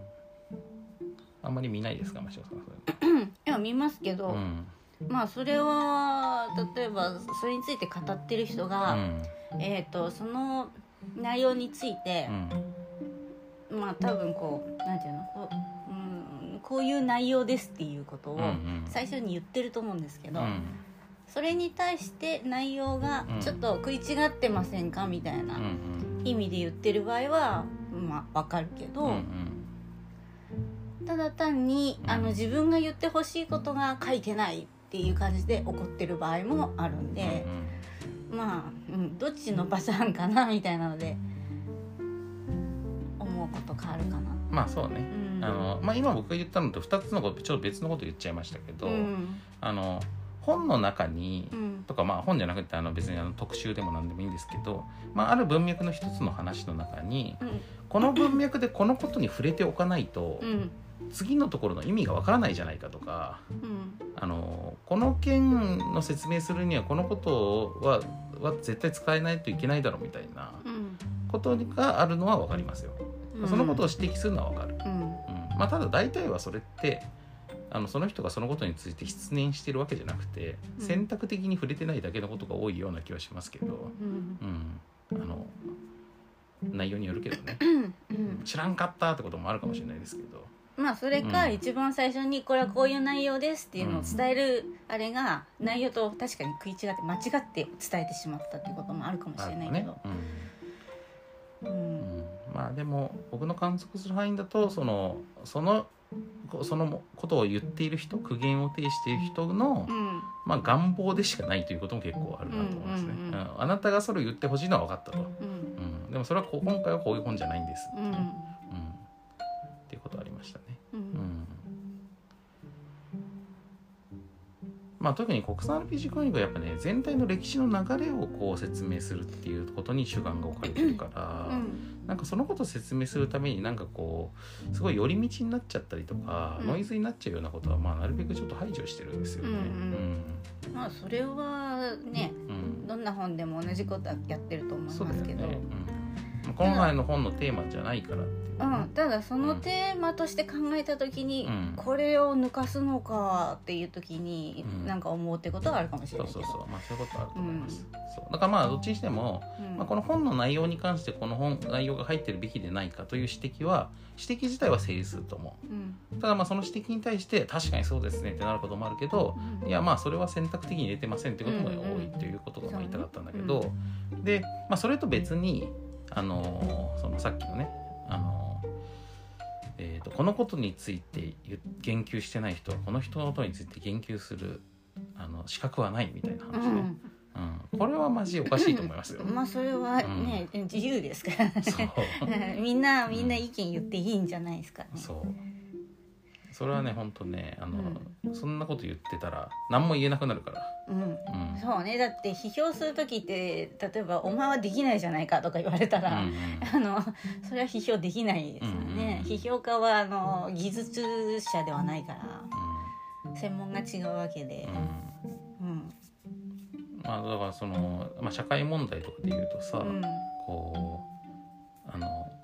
あんまり見ないですか真汐さん。いや見ますけど、うん。まあそれは例えばそれについて語ってる人うが、ん。えっ、とその内容についてう、ん。まあ多分こうなんていうの？こう,、うん、こういう内容ですっていうことをうんうん。最初に言ってると思うんですけど、うん。それに対して内容がちょっと食い違ってませんかみたいなうん意味で言ってる場合はまあわかるけど、うんうん。ただ単にうん。あの自分が言ってほしいことが書いてないっていう感じで怒ってる場合もあるんで、まあ、うん、どっちのパターンかなみたいなので思うこと変わるかな。まあそうね。う、ん。あのまあ、今僕が言ったのと2つのことちょっと別のこと言っちゃいましたけど、うん。あの本の中にうん。とか、まあ、本じゃなくてあの別にあの特集でも何でもいいんですけど、まあ、ある文脈の一つの話の中に、うん。この文脈でこのことに触れておかないと、うん。次のところの意味がわからないじゃないかとかうん。あのこの件の説明するにはこのことはは絶対使えないといけないだろうみたいなうん。ことがあるのは分かりますよ。うん。そのことを指摘するのは分かる。うん。うん。まあ、ただ大体はそれってあのその人がそのことについて失念してるわけじゃなくてうん。選択的に触れてないだけのことが多いような気はしますけど、うん。うん、あの内容によるけどね。うん。知らんかったってこともあるかもしれないですけど。まあそれかうん。一番最初にこれはこういう内容ですっていうのを伝えるあれが内容と確かに食い違って間違って伝えてしまったっていうこともあるかもしれないけど、うん。まあでも僕の観測する範囲だとそのそのこそのことを言っている人苦言を呈している人の、うん。まあ、願望でしかないということも結構あるなと思いますね、うんあなたがそれを言ってほしいのは分かったと、うん。うん、でもそれはこ今回はこういう本じゃないんです、うんまあ、特に国産 RPG コミックはやっぱね全体の歴史の流れをこう説明するっていうことに主眼が置かれてるから、うん。なんかそのことを説明するためになんかこうすごい寄り道になっちゃったりとか、うん。ノイズになっちゃうようなことはまあなるべくちょっと排除してるんですよね。うんうんまあそれはねどんな本でも同じことはやってると思いますけど。ね。うん、今回の本のテーマじゃないからっていうね、うん、ただそのテーマとして考えた時に、うん。これを抜かすのかっていう時に、うん。なんか思うってことはあるかもしれそうないけど。そうそうまあそういうことあると思います。そう。だからまあどっちにしても、まあ、この本の内容に関してこの本内容が入ってるべきでないかという指摘は指摘自体は成立すると思う。ん。う。ただまあその指摘に対して確かにそうですねってなることもあるけど、うん。いやまあそれは選択的に入れてませんってこともうんうん多いということがまあ言いたかったんだけど、で、まあ、それと別にあのーそのさっきのねあのーえーとこのことについて言言及してない人はこの人のことについて言及するあの資格はないみたいなう話ね、ん。うん。これはマジおかしいと思いますよ。まあそれはね、自由ですから。ね みんなみんな意見言っていいんじゃないですかね。そうそれはね本当ねあの、そんなこと言ってたら何も言えなくなるから。うん。うん。そうね。だって批評する時って例えば「お前はできないじゃないか」とか言われたら、あのそれは批評できないですよね、批評家はあの技術者ではないから専門が違うわけで。うん。まあ、だからその、まあ、社会問題とかで言うとさ、うん。こう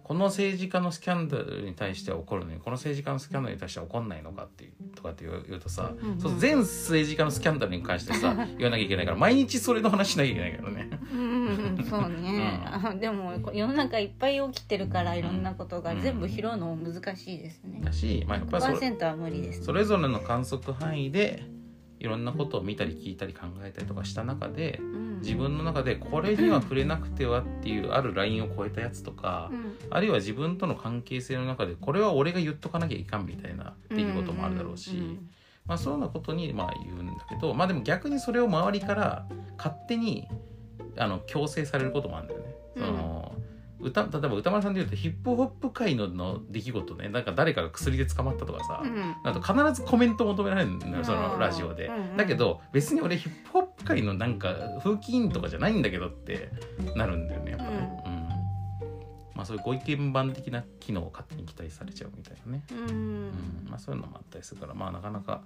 この政治家のスキャンダルに対しては怒るのにこの政治家のスキャンダルに対しては怒んないのかっていうとかって言うとさ、うん。うんそう全政治家のスキャンダルに関してさ言わなきゃいけないから毎日それの話しなきゃいけないからね。うんうんうん そうね、あでも世の中いっぱい起きてるからいろんなことが全部拾うのも難しいですね。だし、まあ、やっぱりそれ100%は無理ですそれぞれの観測範囲でいろんなことを見たり聞いたり考えたりとかした中でうん。自分の中でこれには触れなくてはっていうあるラインを超えたやつとか、うん。あるいは自分との関係性の中でこれは俺が言っとかなきゃいかんみたいなっていうこともあるだろうし、ん。まあ、そういうようなことにまあ言うんだけどまあでも逆にそれを周りから勝手にあの強制されることもあるんだよね。その歌例えば歌丸さんで言うとヒップホップ界のの出来事ね。なんか誰かが薬で捕まったとかさ、うん。必ずコメント求められるんだよそのラジオで、うんうん。だけど別に俺ヒップホップ界のなんか風紀委員とかじゃないんだけどってなるんだよねやっぱね、うん。まあそういうご意見番的な機能を勝手に期待されちゃうみたいなね、うん。うん。まあ、そういうのもあったりするからまあなかなか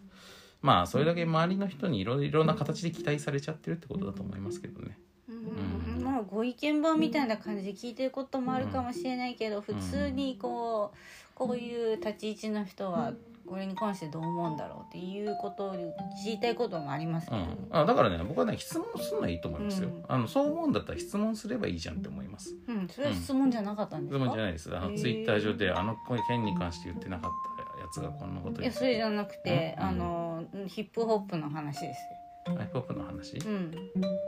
まあそれだけ周りの人にいろいろな形で期待されちゃってるってことだと思いますけどね。うんあご意見番みたいな感じで聞いてることもあるかもしれないけど、普通にこうこういう立ち位置の人はこれに関してどう思うんだろうっていうことを知りたいこともありますけど、うん、あだからね僕はね質問するのはいいと思いますよ、うん。あのそう思うんだったら質問すればいいじゃんって思います。うん、それは質問じゃなかったんですか、質問じゃないです。あのツイッター上であの件に関して言ってなかったやつがこんなこといやそれじゃなくて、うん。あのヒップホップの話です。アイポップの話？よ。うん。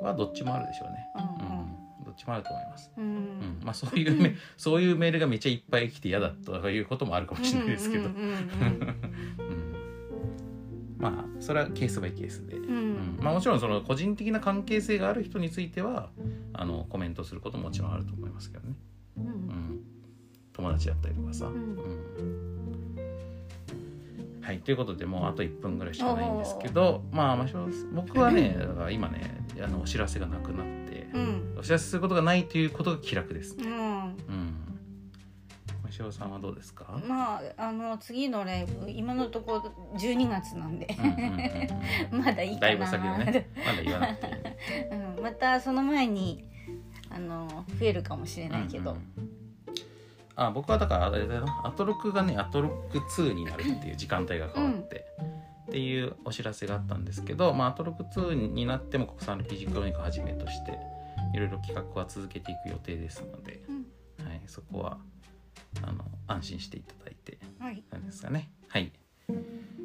はどっちもあるでしょうね、うんうん。どっちもあると思います、うん。ううん。んまあ、そういうメそういうメールがめっちゃいっぱい来て嫌だとかいうこともあるかもしれないですけど、まあそれはケースバイケースで、うん。まあ、もちろんその個人的な関係性がある人についてはあのコメントすることももちろんあると思いますけどね、ううん。ん、友達だったりとかさ、うん。うん。はい。ということでもうあと1分ぐらいしかないんですけどまあまあ僕はね今ねあのお知らせがなくなって、うんお知らせすることがないということが気楽です。ね。うん。うん。マシオさんはどうですか？まああの次のライブ今のところ12月なんで。うんうんうんうん。まだいいかな。だいぶ先だね。まだ言わなくていい。ね。うん、またその前にあの増えるかもしれないけど、うんうんあ僕はだからあれだよ。アトロクがねアトロク2になるっていう時間帯が変わって、っていうお知らせがあったんですけど、まあ、アトロク2になっても国産 RPG クロニクルはじめとしていろいろ企画は続けていく予定ですので、うん。はい、そこはあの安心していただいてはい。なんですかね。はい。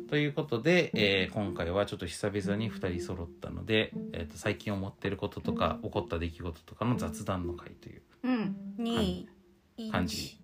ということで、えー今回はちょっと久々に2人揃ったので、えー、と最近思ってることとか起こった出来事とかの雑談の回といううん、2、感じ